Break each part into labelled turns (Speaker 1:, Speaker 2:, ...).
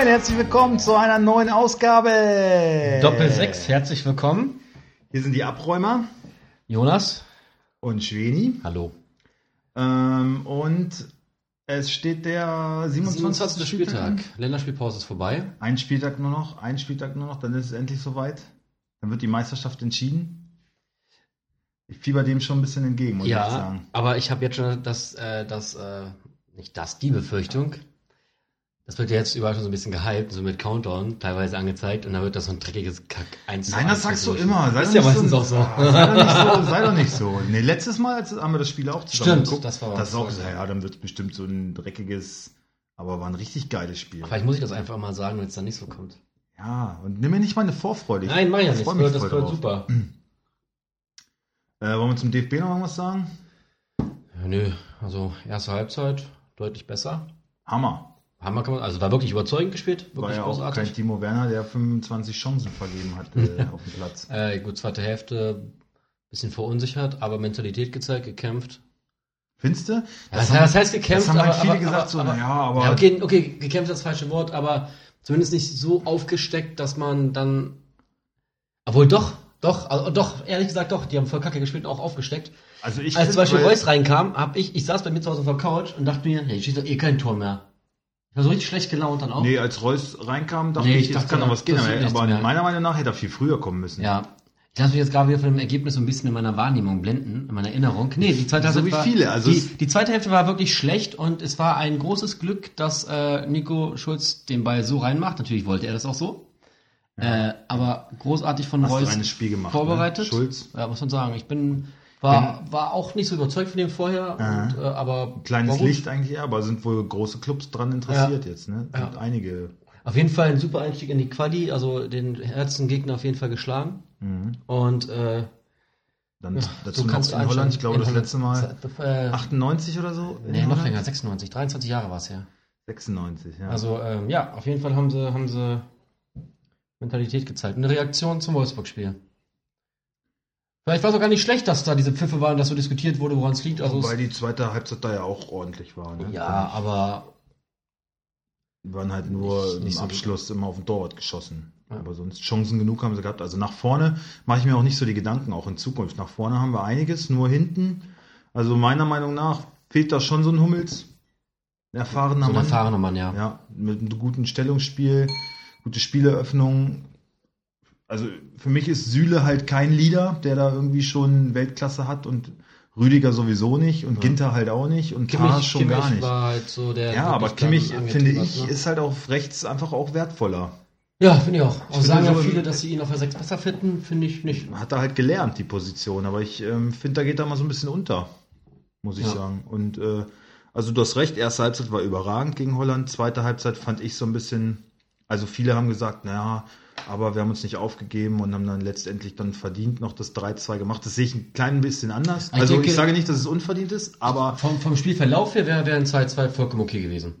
Speaker 1: Moin, herzlich willkommen zu einer neuen Ausgabe.
Speaker 2: Doppel 6, herzlich willkommen.
Speaker 1: Hier sind die Abräumer
Speaker 2: Jonas.
Speaker 1: und Schweni.
Speaker 2: Hallo.
Speaker 1: Ähm, und es steht der 27.
Speaker 2: 27. Spieltag. Länderspielpause ist vorbei.
Speaker 1: Ein Spieltag nur noch, ein Spieltag nur noch, dann ist es endlich soweit. Dann wird die Meisterschaft entschieden. Ich fieber dem schon ein bisschen entgegen, muss ich
Speaker 2: ja,
Speaker 1: sagen.
Speaker 2: aber ich habe jetzt schon das, äh, das, äh, nicht das, die Befürchtung. Das wird ja jetzt überall schon so ein bisschen gehypt, so mit Countdown teilweise angezeigt und dann wird das so ein dreckiges Kack 1
Speaker 1: Nein, das sagst du immer. Sei
Speaker 2: Ist
Speaker 1: doch
Speaker 2: ja meistens
Speaker 1: so,
Speaker 2: auch so.
Speaker 1: Sei doch nicht so. Sei doch nicht so. Nee, letztes Mal als, haben wir das Spiel auch zusammen
Speaker 2: Stimmt,
Speaker 1: geguckt.
Speaker 2: das war
Speaker 1: das ist auch
Speaker 2: was.
Speaker 1: gesagt, ja, dann wird es bestimmt so ein dreckiges, aber war ein richtig geiles Spiel.
Speaker 2: Vielleicht muss ich das einfach mal sagen, wenn es dann nicht so kommt.
Speaker 1: Ja, und nimm mir nicht meine Vorfreude. Ich
Speaker 2: Nein, mach ich ja nicht.
Speaker 1: freu
Speaker 2: Das
Speaker 1: mich
Speaker 2: das
Speaker 1: voll
Speaker 2: wird super.
Speaker 1: Äh, wollen wir zum DFB noch irgendwas sagen?
Speaker 2: Ja, nö, also erste Halbzeit deutlich besser.
Speaker 1: Hammer.
Speaker 2: Hammer kann man, also war wirklich überzeugend gespielt, wirklich
Speaker 1: War ja auch
Speaker 2: großartig.
Speaker 1: kein Timo Werner, der 25 Chancen vergeben hat äh, auf dem Platz.
Speaker 2: Äh, gut, zweite Hälfte, bisschen verunsichert, aber Mentalität gezeigt, gekämpft.
Speaker 1: Findest du?
Speaker 2: Ja, das, heißt, das heißt gekämpft,
Speaker 1: das haben halt
Speaker 2: aber,
Speaker 1: viele
Speaker 2: aber,
Speaker 1: gesagt,
Speaker 2: aber,
Speaker 1: so, naja, aber.
Speaker 2: ja, okay, okay, gekämpft ist das falsche Wort, aber zumindest nicht so aufgesteckt, dass man dann, obwohl doch, doch, also doch, ehrlich gesagt doch, die haben voll kacke gespielt und auch aufgesteckt.
Speaker 1: also ich
Speaker 2: Als
Speaker 1: find,
Speaker 2: zum Beispiel Reus reinkam, hab ich, ich saß bei mir zu Hause auf der Couch und dachte mir, hey, schießt doch eh kein Tor mehr. Ich war so richtig schlecht gelaunt dann auch.
Speaker 1: Nee, als Reus reinkam, dachte
Speaker 2: Nee,
Speaker 1: ich,
Speaker 2: ich
Speaker 1: jetzt
Speaker 2: dachte,
Speaker 1: kann noch was gehen.
Speaker 2: das
Speaker 1: Aber,
Speaker 2: mehr.
Speaker 1: meiner Meinung nach hätte er viel früher kommen müssen.
Speaker 2: Ja. Ich lasse mich jetzt gerade wieder von dem Ergebnis so ein bisschen in meiner Wahrnehmung blenden, in meiner Erinnerung. Nee, die zweite
Speaker 1: So
Speaker 2: Hälfte
Speaker 1: wie
Speaker 2: war,
Speaker 1: viele, also
Speaker 2: die, die zweite Hälfte war wirklich schlecht und es war ein großes Glück, dass äh, Nico Schulz den Ball so reinmacht. Natürlich wollte er das auch so. Äh, aber großartig von
Speaker 1: Hast du
Speaker 2: Reus
Speaker 1: reines Spiel gemacht,
Speaker 2: vorbereitet.
Speaker 1: ne? Schulz.
Speaker 2: Ja, muss man sagen. Ich bin war, war auch nicht so überzeugt von dem vorher, und, äh, aber
Speaker 1: Kleines. Licht eigentlich aber sind wohl große Clubs dran interessiert jetzt, ne? Sind
Speaker 2: Ja.
Speaker 1: einige.
Speaker 2: Auf jeden Fall ein super Einstieg in die Quali, also den härtesten Gegner auf jeden Fall geschlagen.
Speaker 1: Mhm.
Speaker 2: Und äh,
Speaker 1: Dann
Speaker 2: ja,
Speaker 1: dazu noch
Speaker 2: kannst du
Speaker 1: in Holland, ich glaube das
Speaker 2: Holland.
Speaker 1: letzte Mal
Speaker 2: Äh,
Speaker 1: 98 oder so?
Speaker 2: Nee, noch länger, 96, 23 Jahre war es ja.
Speaker 1: 96, ja.
Speaker 2: Also ähm, ja, auf jeden Fall haben sie, haben sie Mentalität gezeigt. Eine Reaktion zum Wolfsburg-Spiel. Vielleicht war es auch gar nicht schlecht, dass da diese Pfiffe waren, dass so diskutiert wurde, woran es liegt. Also
Speaker 1: Wobei die zweite Halbzeit da ja auch ordentlich war. Ne?
Speaker 2: ja, aber
Speaker 1: Die waren halt nur
Speaker 2: Nicht-
Speaker 1: im
Speaker 2: nicht so
Speaker 1: Abschluss immer auf den Torwart geschossen.
Speaker 2: Ja.
Speaker 1: Aber sonst Chancen genug haben sie gehabt. Also nach vorne mache ich mir auch nicht so die Gedanken, auch in Zukunft. Nach vorne haben wir einiges, nur hinten. Also meiner Meinung nach fehlt da schon so ein Hummels. Ein erfahrener
Speaker 2: so ein
Speaker 1: Mann.
Speaker 2: erfahrener Mann, ja.
Speaker 1: Ja, mit einem guten Stellungsspiel, gute Spieleröffnung. Also für mich ist Süle halt kein Leader, der da irgendwie schon Weltklasse hat und Rüdiger sowieso nicht und
Speaker 2: Ja.
Speaker 1: Ginter halt auch nicht und Tars schon
Speaker 2: Kimmich
Speaker 1: gar nicht.
Speaker 2: war halt so der.
Speaker 1: Ja, aber Kimmich, finde ich,
Speaker 2: ne?
Speaker 1: ist halt auf rechts einfach auch wertvoller.
Speaker 2: Ja, finde ich auch. Auch
Speaker 1: finde
Speaker 2: sagen ja
Speaker 1: so-
Speaker 2: viele, dass sie ihn auf der 6 besser finden, finde ich nicht.
Speaker 1: Hat er halt gelernt, die Position, aber ich ähm, finde, da geht er mal so ein bisschen unter, muss ich
Speaker 2: Ja.
Speaker 1: sagen. Und äh, also du hast recht, erste Halbzeit war überragend gegen Holland, zweite Halbzeit fand ich so ein bisschen, also viele haben gesagt, naja, aber wir haben uns nicht aufgegeben und haben dann letztendlich dann verdient noch das 3-2 gemacht. Das sehe ich ein klein bisschen anders.
Speaker 2: Ich
Speaker 1: Also
Speaker 2: denke-
Speaker 1: ich sage nicht, dass es unverdient ist, aber
Speaker 2: Vom, vom Spielverlauf her wäre wär ein 2-2 vollkommen okay gewesen.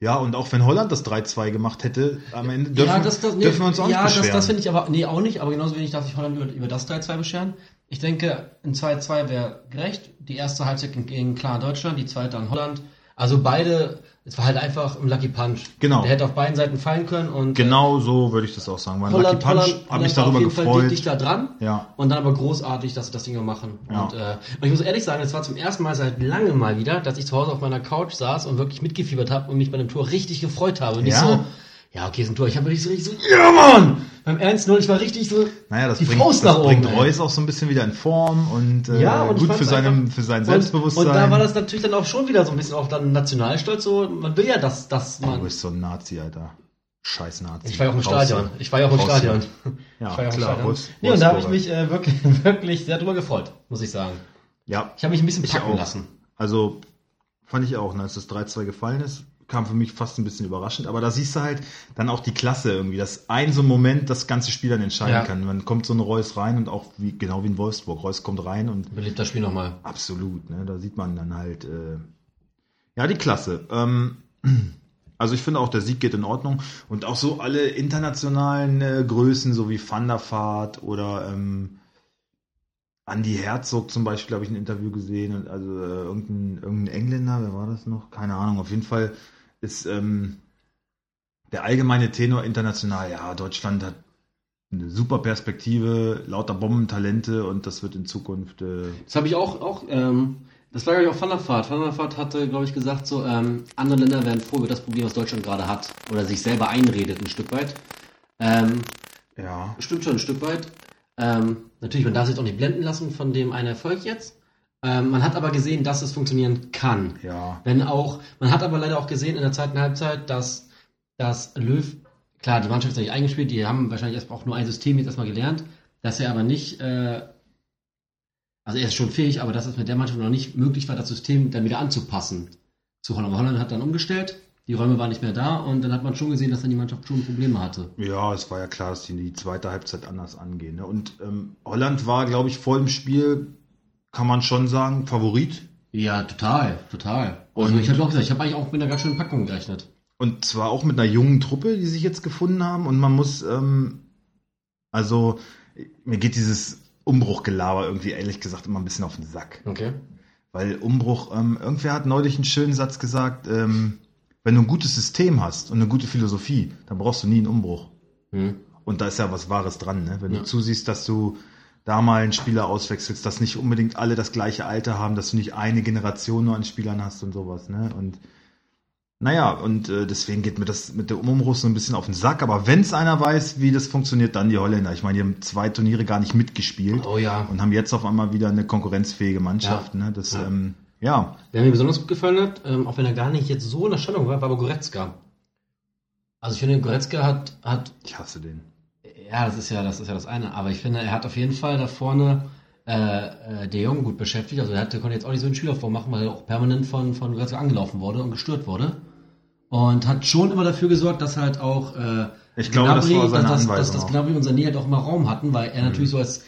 Speaker 1: ja, und auch wenn Holland das 3-2 gemacht hätte, am Ende dürfen,
Speaker 2: ja, das, das, nee,
Speaker 1: dürfen wir uns auch
Speaker 2: ja,
Speaker 1: nicht
Speaker 2: das,
Speaker 1: beschweren.
Speaker 2: das finde ich aber, nee, auch nicht, aber genauso wenig darf sich Holland über, über das 3-2 beschweren. Ich denke, ein 2-2 wäre gerecht. Die erste Halbzeit ging- ging klar an Deutschland, die zweite an Holland. Also beide, es war halt einfach ein Lucky Punch.
Speaker 1: Genau.
Speaker 2: Der hätte auf beiden Seiten fallen können und
Speaker 1: Genau so würde ich das auch sagen. War ein
Speaker 2: Holland,
Speaker 1: Lucky Punch,
Speaker 2: Holland,
Speaker 1: hab
Speaker 2: Holland
Speaker 1: mich
Speaker 2: war
Speaker 1: darüber
Speaker 2: auf jeden Fall
Speaker 1: gefreut.
Speaker 2: dicht da dran.
Speaker 1: Ja.
Speaker 2: Und dann aber großartig, dass sie das Ding noch machen.
Speaker 1: Ja.
Speaker 2: Und, äh, und ich muss ehrlich sagen, es war zum ersten Mal seit langem mal wieder, dass ich zu Hause auf meiner Couch saß und wirklich mitgefiebert habe und mich bei dem Tor richtig gefreut habe. Und nicht
Speaker 1: Ja?
Speaker 2: so, ja, okay, ist ein Tor. Ich habe richtig so, ja Mann! Beim 1-0, ich war richtig so,
Speaker 1: Naja, das
Speaker 2: die
Speaker 1: bringt,
Speaker 2: Faust
Speaker 1: das
Speaker 2: nach
Speaker 1: bringt
Speaker 2: oben. ey.
Speaker 1: Reus auch so ein bisschen wieder in Form und, äh,
Speaker 2: Ja, und
Speaker 1: gut für, seinem, für sein
Speaker 2: Und,
Speaker 1: Selbstbewusstsein.
Speaker 2: und da war das natürlich dann auch schon wieder so ein bisschen auch dann Nationalstolz, so, man will ja, dass, dass
Speaker 1: du
Speaker 2: man,
Speaker 1: bist so ein Nazi, Alter. Scheiß Nazi.
Speaker 2: ich war ja auch im Stadion. Ich war ja auch im Stadion.
Speaker 1: Ja,
Speaker 2: Ich war ja auch im
Speaker 1: klar.
Speaker 2: Stadion.
Speaker 1: Wolfs-
Speaker 2: Nee, und da habe ich mich äh, wirklich, wirklich sehr drüber gefreut, muss ich sagen.
Speaker 1: Ja,
Speaker 2: Ich habe mich ein bisschen packen lassen.
Speaker 1: also fand ich auch, ne, als das 3-2 gefallen ist, kam für mich fast ein bisschen überraschend. Aber da siehst du halt dann auch die Klasse irgendwie, dass ein so ein Moment das ganze Spiel dann entscheiden
Speaker 2: Ja.
Speaker 1: kann. Man kommt so ein Reus rein und auch wie, genau wie in Wolfsburg. Reus kommt rein und
Speaker 2: Belebt das Spiel nochmal.
Speaker 1: Absolut, ne? Da sieht man dann halt, äh, ja, die Klasse. Ähm, also ich finde auch, der Sieg geht in Ordnung. Und auch so alle internationalen äh, Größen, so wie Van der Vaart oder ähm, Andy Herzog zum Beispiel, habe ich ein Interview gesehen. Und also äh, irgendein, irgendein Engländer, wer war das noch? Keine Ahnung. Auf jeden Fall ist, ähm, der allgemeine Tenor international, ja, Deutschland hat eine super Perspektive, lauter Bombentalente und das wird in Zukunft. Äh,
Speaker 2: Das habe ich auch, auch ähm, das war, glaube ich, auch Van der Vaart. Van der Vaart hatte, glaube ich, gesagt, so, ähm, andere Länder werden froh über das Problem, was Deutschland gerade hat. Oder sich selber einredet, ein Stück weit. Ähm,
Speaker 1: ja.
Speaker 2: stimmt schon, ein Stück weit. Ähm, natürlich, man darf sich jetzt auch nicht blenden lassen von dem einen Erfolg jetzt. Ähm, man hat aber gesehen, dass es funktionieren kann.
Speaker 1: Ja.
Speaker 2: Wenn auch, man hat aber leider auch gesehen in der zweiten Halbzeit, dass, dass Löw, klar, die Mannschaft ist nicht eingespielt, die haben wahrscheinlich erst auch nur ein System jetzt erstmal gelernt, dass er aber nicht, äh, also er ist schon fähig, aber dass es mit der Mannschaft noch nicht möglich war, das System dann wieder anzupassen zu Holland. Holland hat dann umgestellt, die Räume waren nicht mehr da und dann hat man schon gesehen, dass dann die Mannschaft schon Probleme hatte.
Speaker 1: Ja, es war ja klar, dass die die zweite Halbzeit anders angehen. Ne? Und ähm, Holland war, glaube ich, vor dem Spiel, kann man schon sagen, Favorit.
Speaker 2: Ja, total, total. Also
Speaker 1: Und-
Speaker 2: ich habe auch gesagt, ich habe eigentlich auch mit einer ganz schönen Packung gerechnet.
Speaker 1: Und zwar auch mit einer jungen Truppe, die sich jetzt gefunden haben. Und man muss, ähm, also mir geht dieses Umbruchgelaber irgendwie ehrlich gesagt immer ein bisschen auf den Sack.
Speaker 2: Okay.
Speaker 1: Weil Umbruch, ähm, irgendwer hat neulich einen schönen Satz gesagt, ähm, wenn du ein gutes System hast und eine gute Philosophie, dann brauchst du nie einen Umbruch.
Speaker 2: Hm.
Speaker 1: Und da ist ja was Wahres dran, ne? Wenn
Speaker 2: Ja.
Speaker 1: du zusiehst, dass du da mal einen Spieler auswechselst, dass nicht unbedingt alle das gleiche Alter haben, dass du nicht eine Generation nur an Spielern hast und sowas, ne? Und naja, und äh, deswegen geht mir das mit der Umbruch so ein bisschen auf den Sack. Aber wenn es einer weiß, wie das funktioniert, dann die Holländer. Ich meine, die haben zwei Turniere gar nicht mitgespielt
Speaker 2: Oh ja.
Speaker 1: und haben jetzt auf einmal wieder eine konkurrenzfähige Mannschaft.
Speaker 2: Ja.
Speaker 1: Ne? Das,
Speaker 2: Ja.
Speaker 1: Ähm, ja,
Speaker 2: Wer mir besonders gut gefallen hat, ähm, auch wenn er gar nicht jetzt so in der Stellung war, war aber Goretzka. Also ich finde, Goretzka hat, hat,
Speaker 1: ich hasse den.
Speaker 2: Ja, das ist ja, das ist ja das eine, aber ich finde, er hat auf jeden Fall da vorne äh, äh, De Jong gut beschäftigt. Also er hatte, konnte jetzt auch nicht so einen Schüler vormachen, weil er auch permanent von, von Goretzka angelaufen wurde und gestört wurde. Und hat schon immer dafür gesorgt, dass halt auch äh,
Speaker 1: Ich glaube, das war
Speaker 2: dass, dass, dass
Speaker 1: auch.
Speaker 2: Gnabry und Sané halt auch immer Raum hatten, weil er natürlich so als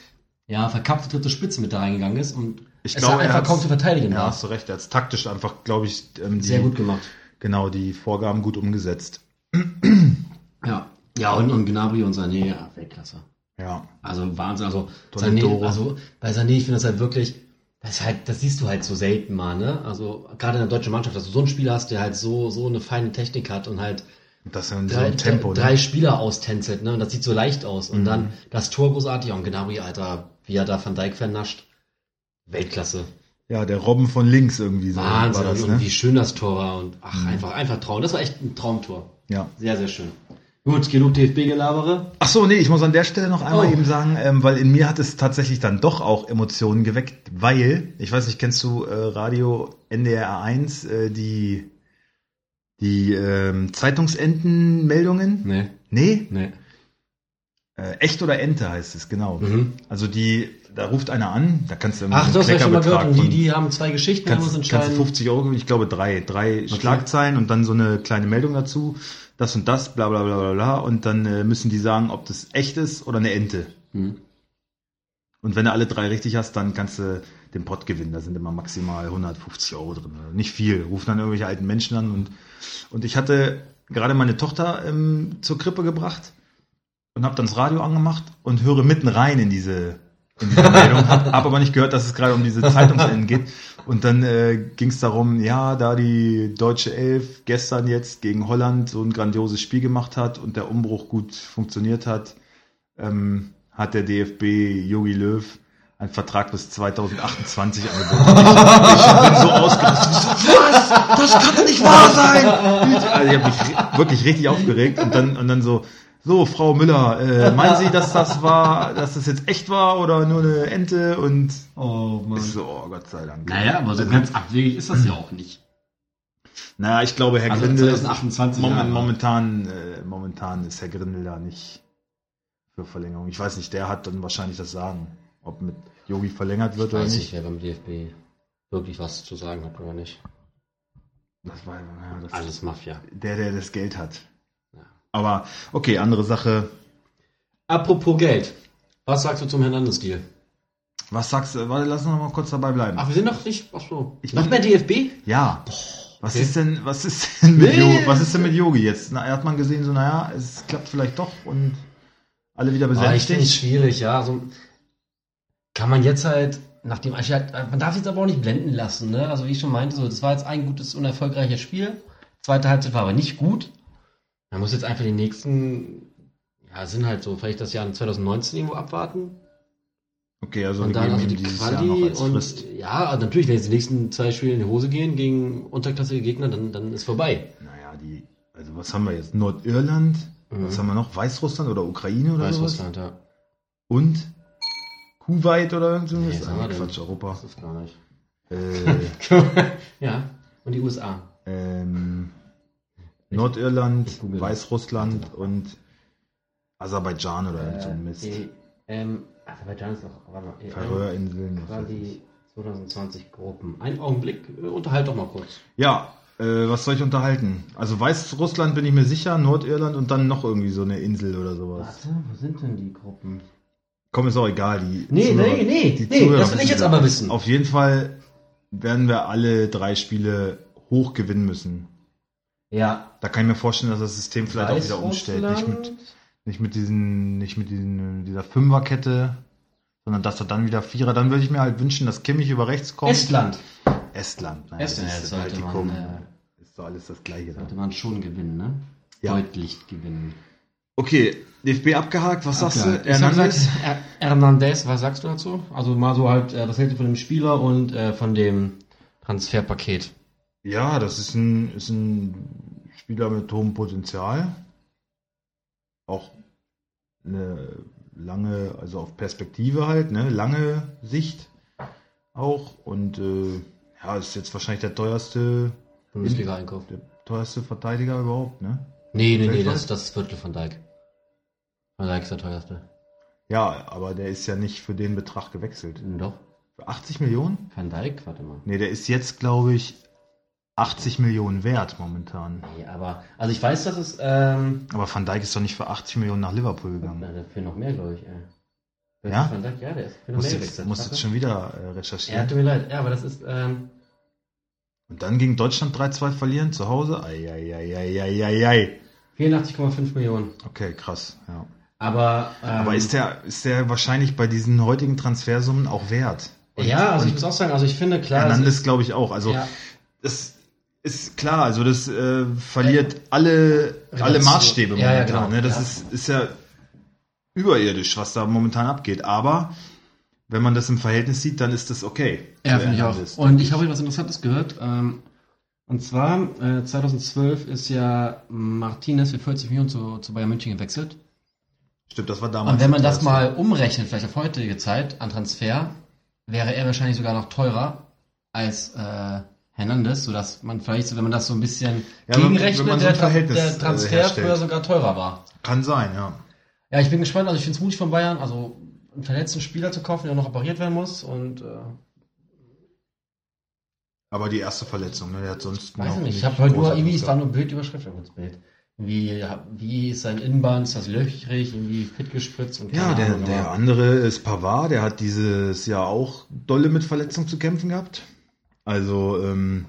Speaker 2: ja, verkappte dritte Spitze mit da reingegangen ist und
Speaker 1: Ich
Speaker 2: es
Speaker 1: glaube,
Speaker 2: einfach kaum zu verteidigen
Speaker 1: Ja,
Speaker 2: war.
Speaker 1: hast du recht. Er hat taktisch einfach, glaube ich, ähm, die,
Speaker 2: Sehr gut gemacht.
Speaker 1: genau die Vorgaben gut umgesetzt.
Speaker 2: Ja. Ja, und, und Gnabry und Sané, ja, Weltklasse.
Speaker 1: Ja.
Speaker 2: Also Wahnsinn. Also Sané, also bei Sané, ich finde das halt wirklich, das halt, das siehst du halt so selten mal, ne? Also gerade in der deutschen Mannschaft, dass du so einen Spieler hast, der halt so, so eine feine Technik hat und halt
Speaker 1: Das in
Speaker 2: drei,
Speaker 1: Tempo.
Speaker 2: drei
Speaker 1: ne?
Speaker 2: Spieler austänzelt, ne? Und das sieht so leicht aus. Und
Speaker 1: Mhm.
Speaker 2: dann das Tor großartig, und Gnabry, Alter, wie er da Van Dijk vernascht. Weltklasse.
Speaker 1: Ja, der Robben von links irgendwie so
Speaker 2: Wahnsinn.
Speaker 1: das,
Speaker 2: und
Speaker 1: ne?
Speaker 2: wie schön das Tor war. Und ach, einfach, einfach Traum. Das war echt ein Traumtor.
Speaker 1: Ja.
Speaker 2: Sehr, sehr schön. Gut, genug DFB-Gelabere.
Speaker 1: Ach so, nee, ich muss an der Stelle noch einmal
Speaker 2: Oh.
Speaker 1: eben sagen, ähm, weil in mir hat es tatsächlich dann doch auch Emotionen geweckt, weil, ich weiß nicht, kennst du äh, Radio NDR 1, äh, die, die ähm, Zeitungsentenmeldungen?
Speaker 2: Nee,
Speaker 1: Nee?
Speaker 2: nee.
Speaker 1: Äh, Echt oder Ente heißt es, genau.
Speaker 2: Mhm.
Speaker 1: Also die, da ruft einer an, da kannst du irgendwie
Speaker 2: Ach,
Speaker 1: einen
Speaker 2: das habe ich schon mal gehört. Die, die haben zwei Geschichten, da muss
Speaker 1: kannst, kannst
Speaker 2: entscheiden.
Speaker 1: du 50 Euro, ich glaube drei, drei Schlagzeilen und dann so eine kleine Meldung dazu, das und das, bla bla bla bla bla und dann äh, müssen die sagen, ob das echt ist oder eine Ente.
Speaker 2: Hm.
Speaker 1: Und wenn du alle drei richtig hast, dann kannst du den Pott gewinnen. Da sind immer maximal 150 Euro drin. Nicht viel. Rufen dann irgendwelche alten Menschen an und, und ich hatte gerade meine Tochter ähm, zur Krippe gebracht und habe dann das Radio angemacht und höre mitten rein in diese, in diese Meldung. Hab, hab aber nicht gehört, dass es gerade um diese Zeitungsenden geht. Und dann äh, ging es darum, ja, da die deutsche Elf gestern jetzt gegen Holland so ein grandioses Spiel gemacht hat und der Umbruch gut funktioniert hat, ähm, hat der DFB Jogi Löw einen Vertrag bis 2028 angeboten. Ich, ich bin so ausgerastet. So, Was? Das kann doch nicht wahr sein! Also ich habe mich wirklich richtig aufgeregt und dann und dann so, so Frau Müller, äh, meinen Sie, dass das war, dass das jetzt echt war oder nur eine Ente? Und
Speaker 2: Oh
Speaker 1: ich so, oh Gott sei Dank.
Speaker 2: Naja, aber so ganz abwegig ist das ja auch nicht.
Speaker 1: Naja, ich glaube, Herr
Speaker 2: Also
Speaker 1: Grindel,
Speaker 2: 2028
Speaker 1: moment,
Speaker 2: Jahre.
Speaker 1: momentan, äh, momentan ist Herr Grindel da nicht für Verlängerung. Ich weiß nicht, der hat dann wahrscheinlich das Sagen, ob mit Yogi verlängert wird oder
Speaker 2: Weiß
Speaker 1: nicht.
Speaker 2: nicht, wer beim DFB wirklich was zu sagen hat oder nicht.
Speaker 1: Das war ja, das
Speaker 2: Alles Mafia.
Speaker 1: der, der das Geld hat. Aber okay, andere Sache.
Speaker 2: Apropos Geld. Was sagst du zum Hernandez-Deal?
Speaker 1: Was sagst du? Warte, lass uns noch mal kurz dabei bleiben.
Speaker 2: Ach, wir sind noch nicht. Ach so.
Speaker 1: Ich
Speaker 2: noch mehr DFB?
Speaker 1: Ja. Was
Speaker 2: okay.
Speaker 1: ist denn, was ist denn mit. Yogi, was ist denn mit Yogi jetzt? Na, er hat man gesehen, so, naja, es klappt vielleicht doch und alle wieder
Speaker 2: Ah, ich finde es schwierig, ja. Also, kann man jetzt halt, nachdem, halt, man darf sich jetzt aber auch nicht blenden lassen, ne? Also wie ich schon meinte, so, das war jetzt ein gutes, unerfolgreiches Spiel. Zweite Halbzeit war aber nicht gut. Man muss jetzt einfach die nächsten, ja, sind halt so, vielleicht das Jahr 2019 irgendwo abwarten.
Speaker 1: Okay, also
Speaker 2: und dann also die Quali und
Speaker 1: Frist.
Speaker 2: ja, also natürlich, wenn jetzt die nächsten zwei Spiele in die Hose gehen gegen unterklassige Gegner, dann, dann ist vorbei.
Speaker 1: Naja, die, also was haben wir jetzt? Nordirland?
Speaker 2: Mhm.
Speaker 1: Was haben wir noch? Weißrussland oder Ukraine oder sowas?
Speaker 2: Weißrussland, ja.
Speaker 1: Und Kuwait oder irgend
Speaker 2: Nee,
Speaker 1: sowas?
Speaker 2: wir
Speaker 1: ah? Quatsch, Europa.
Speaker 2: Das ist gar nicht.
Speaker 1: äh,
Speaker 2: ja, und die USA.
Speaker 1: ähm, Nordirland. Weißrussland und Aserbaidschan oder irgend so ein Mist.
Speaker 2: die, ähm, Aserbaidschan ist noch, warte mal,
Speaker 1: Färöerinseln. was weiß ich.
Speaker 2: Quali 2020 Gruppen. Einen Augenblick, äh, unterhalt doch mal kurz.
Speaker 1: Ja, äh, was soll ich unterhalten? Also Weißrussland bin ich mir sicher, Nordirland und dann noch irgendwie so eine Insel oder sowas.
Speaker 2: Warte, wo sind denn die Gruppen?
Speaker 1: Komm, ist auch egal. Die
Speaker 2: Nee,
Speaker 1: Zuhörer-
Speaker 2: nee, nee,
Speaker 1: die
Speaker 2: nee, das will ich jetzt aber wissen.
Speaker 1: Auf jeden Fall werden wir alle drei Spiele hoch gewinnen müssen.
Speaker 2: Ja.
Speaker 1: Da kann ich mir vorstellen, dass das System vielleicht auch wieder umstellt. Nicht mit, nicht mit diesen, nicht mit diesen, dieser Fünferkette, sondern dass er dann wieder Vierer. Dann würde ich mir halt wünschen, dass Kimmich über rechts kommt.
Speaker 2: Estland.
Speaker 1: Estland. Naja,
Speaker 2: Estland,
Speaker 1: das ist
Speaker 2: sollte
Speaker 1: Baltikum.
Speaker 2: man, äh,
Speaker 1: ist doch alles das Gleiche.
Speaker 2: Sollte man schon gewinnen, ne?
Speaker 1: Ja.
Speaker 2: Deutlich gewinnen.
Speaker 1: Okay, DFB abgehakt. Was sagst
Speaker 2: Okay.
Speaker 1: du? Hernandez?
Speaker 2: Er- Hernandez, was sagst du dazu? Also mal so halt, äh, was hältst du von dem Spieler und äh, von dem Transferpaket?
Speaker 1: Ja, das ist ein, ist ein Spieler mit hohem Potenzial. Auch eine lange, also auf Perspektive halt, ne, lange Sicht auch. Und äh, ja, ist jetzt wahrscheinlich der teuerste,
Speaker 2: Bundesliga-Einkauf.
Speaker 1: der teuerste Verteidiger überhaupt, ne?
Speaker 2: Nee, nee, nee, das, das ist Viertel von Dijk. Van Dijk ist der teuerste.
Speaker 1: Ja, aber der ist ja nicht für den Betrag gewechselt.
Speaker 2: Hm, Doch.
Speaker 1: Für 80 Millionen?
Speaker 2: Van Dijk, warte mal.
Speaker 1: Ne, der ist jetzt, glaube ich, 80 Millionen wert momentan.
Speaker 2: Nee, aber, also ich weiß, dass es, ähm,
Speaker 1: Aber Van Dijk ist doch nicht für 80 Millionen nach Liverpool gegangen.
Speaker 2: na, dafür noch mehr, glaube ich, ey.
Speaker 1: Ja?
Speaker 2: Van Dijk, ja, der ist für noch
Speaker 1: Muss
Speaker 2: mehr
Speaker 1: jetzt,
Speaker 2: gewechselt.
Speaker 1: muss jetzt schon wieder äh,
Speaker 2: Ja,
Speaker 1: recherchieren.
Speaker 2: tut mir leid, ja, aber das ist, ähm,
Speaker 1: Und dann gegen Deutschland 3-2 verlieren zu Hause? Eieieiei.
Speaker 2: 84,5 Millionen.
Speaker 1: Okay, krass. Ja.
Speaker 2: Aber, ähm,
Speaker 1: Aber ist der, ist der wahrscheinlich bei diesen heutigen Transfersummen auch wert? Und-
Speaker 2: ja, also ich muss auch sagen, also ich finde, klar, es
Speaker 1: Hernandez glaube ich auch. Also
Speaker 2: Ja.
Speaker 1: das ist klar, also das äh, verliert alle, alle
Speaker 2: Relation.
Speaker 1: Maßstäbe
Speaker 2: Ja, ja,
Speaker 1: momentan.
Speaker 2: genau.
Speaker 1: ne? Das
Speaker 2: Ja.
Speaker 1: ist, ist ja überirdisch, was da momentan abgeht. Aber wenn man das im Verhältnis sieht, dann ist das okay.
Speaker 2: Ja, finde ich auch. Und ich habe was Interessantes gehört. Ähm, und zwar, äh, 2012 ist ja Martinez für 40 Millionen zu, zu Bayern München gewechselt.
Speaker 1: Stimmt, das war damals.
Speaker 2: Und wenn man das
Speaker 1: das
Speaker 2: mal umrechnet, vielleicht auf heutige Zeit, an Transfer, wäre er wahrscheinlich sogar noch teurer als äh, Hernandez, sodass man vielleicht, so, wenn man das so ein bisschen
Speaker 1: Ja, wenn-
Speaker 2: gegenrechnet,
Speaker 1: wenn man so
Speaker 2: der, der
Speaker 1: äh,
Speaker 2: Transfer
Speaker 1: herstellt.
Speaker 2: früher sogar teurer war.
Speaker 1: Kann sein, ja.
Speaker 2: Ja, ich bin gespannt, also ich finde es mutig von Bayern, also einen verletzten Spieler zu kaufen, der noch operiert werden muss und äh,
Speaker 1: Aber die erste Verletzung, ne? Der hat sonst
Speaker 2: Weiß ich nicht. Ich habe heute nur, irgendwie, es war nur Bildüberschrift auf das Bild. Wie, wie ist sein Innenband, ist das löchrig, irgendwie fit gespritzt und
Speaker 1: Ja, der,
Speaker 2: Ahnung,
Speaker 1: der andere ist Pavard, der hat dieses Jahr auch dolle mit Verletzungen zu kämpfen gehabt. Also, ähm,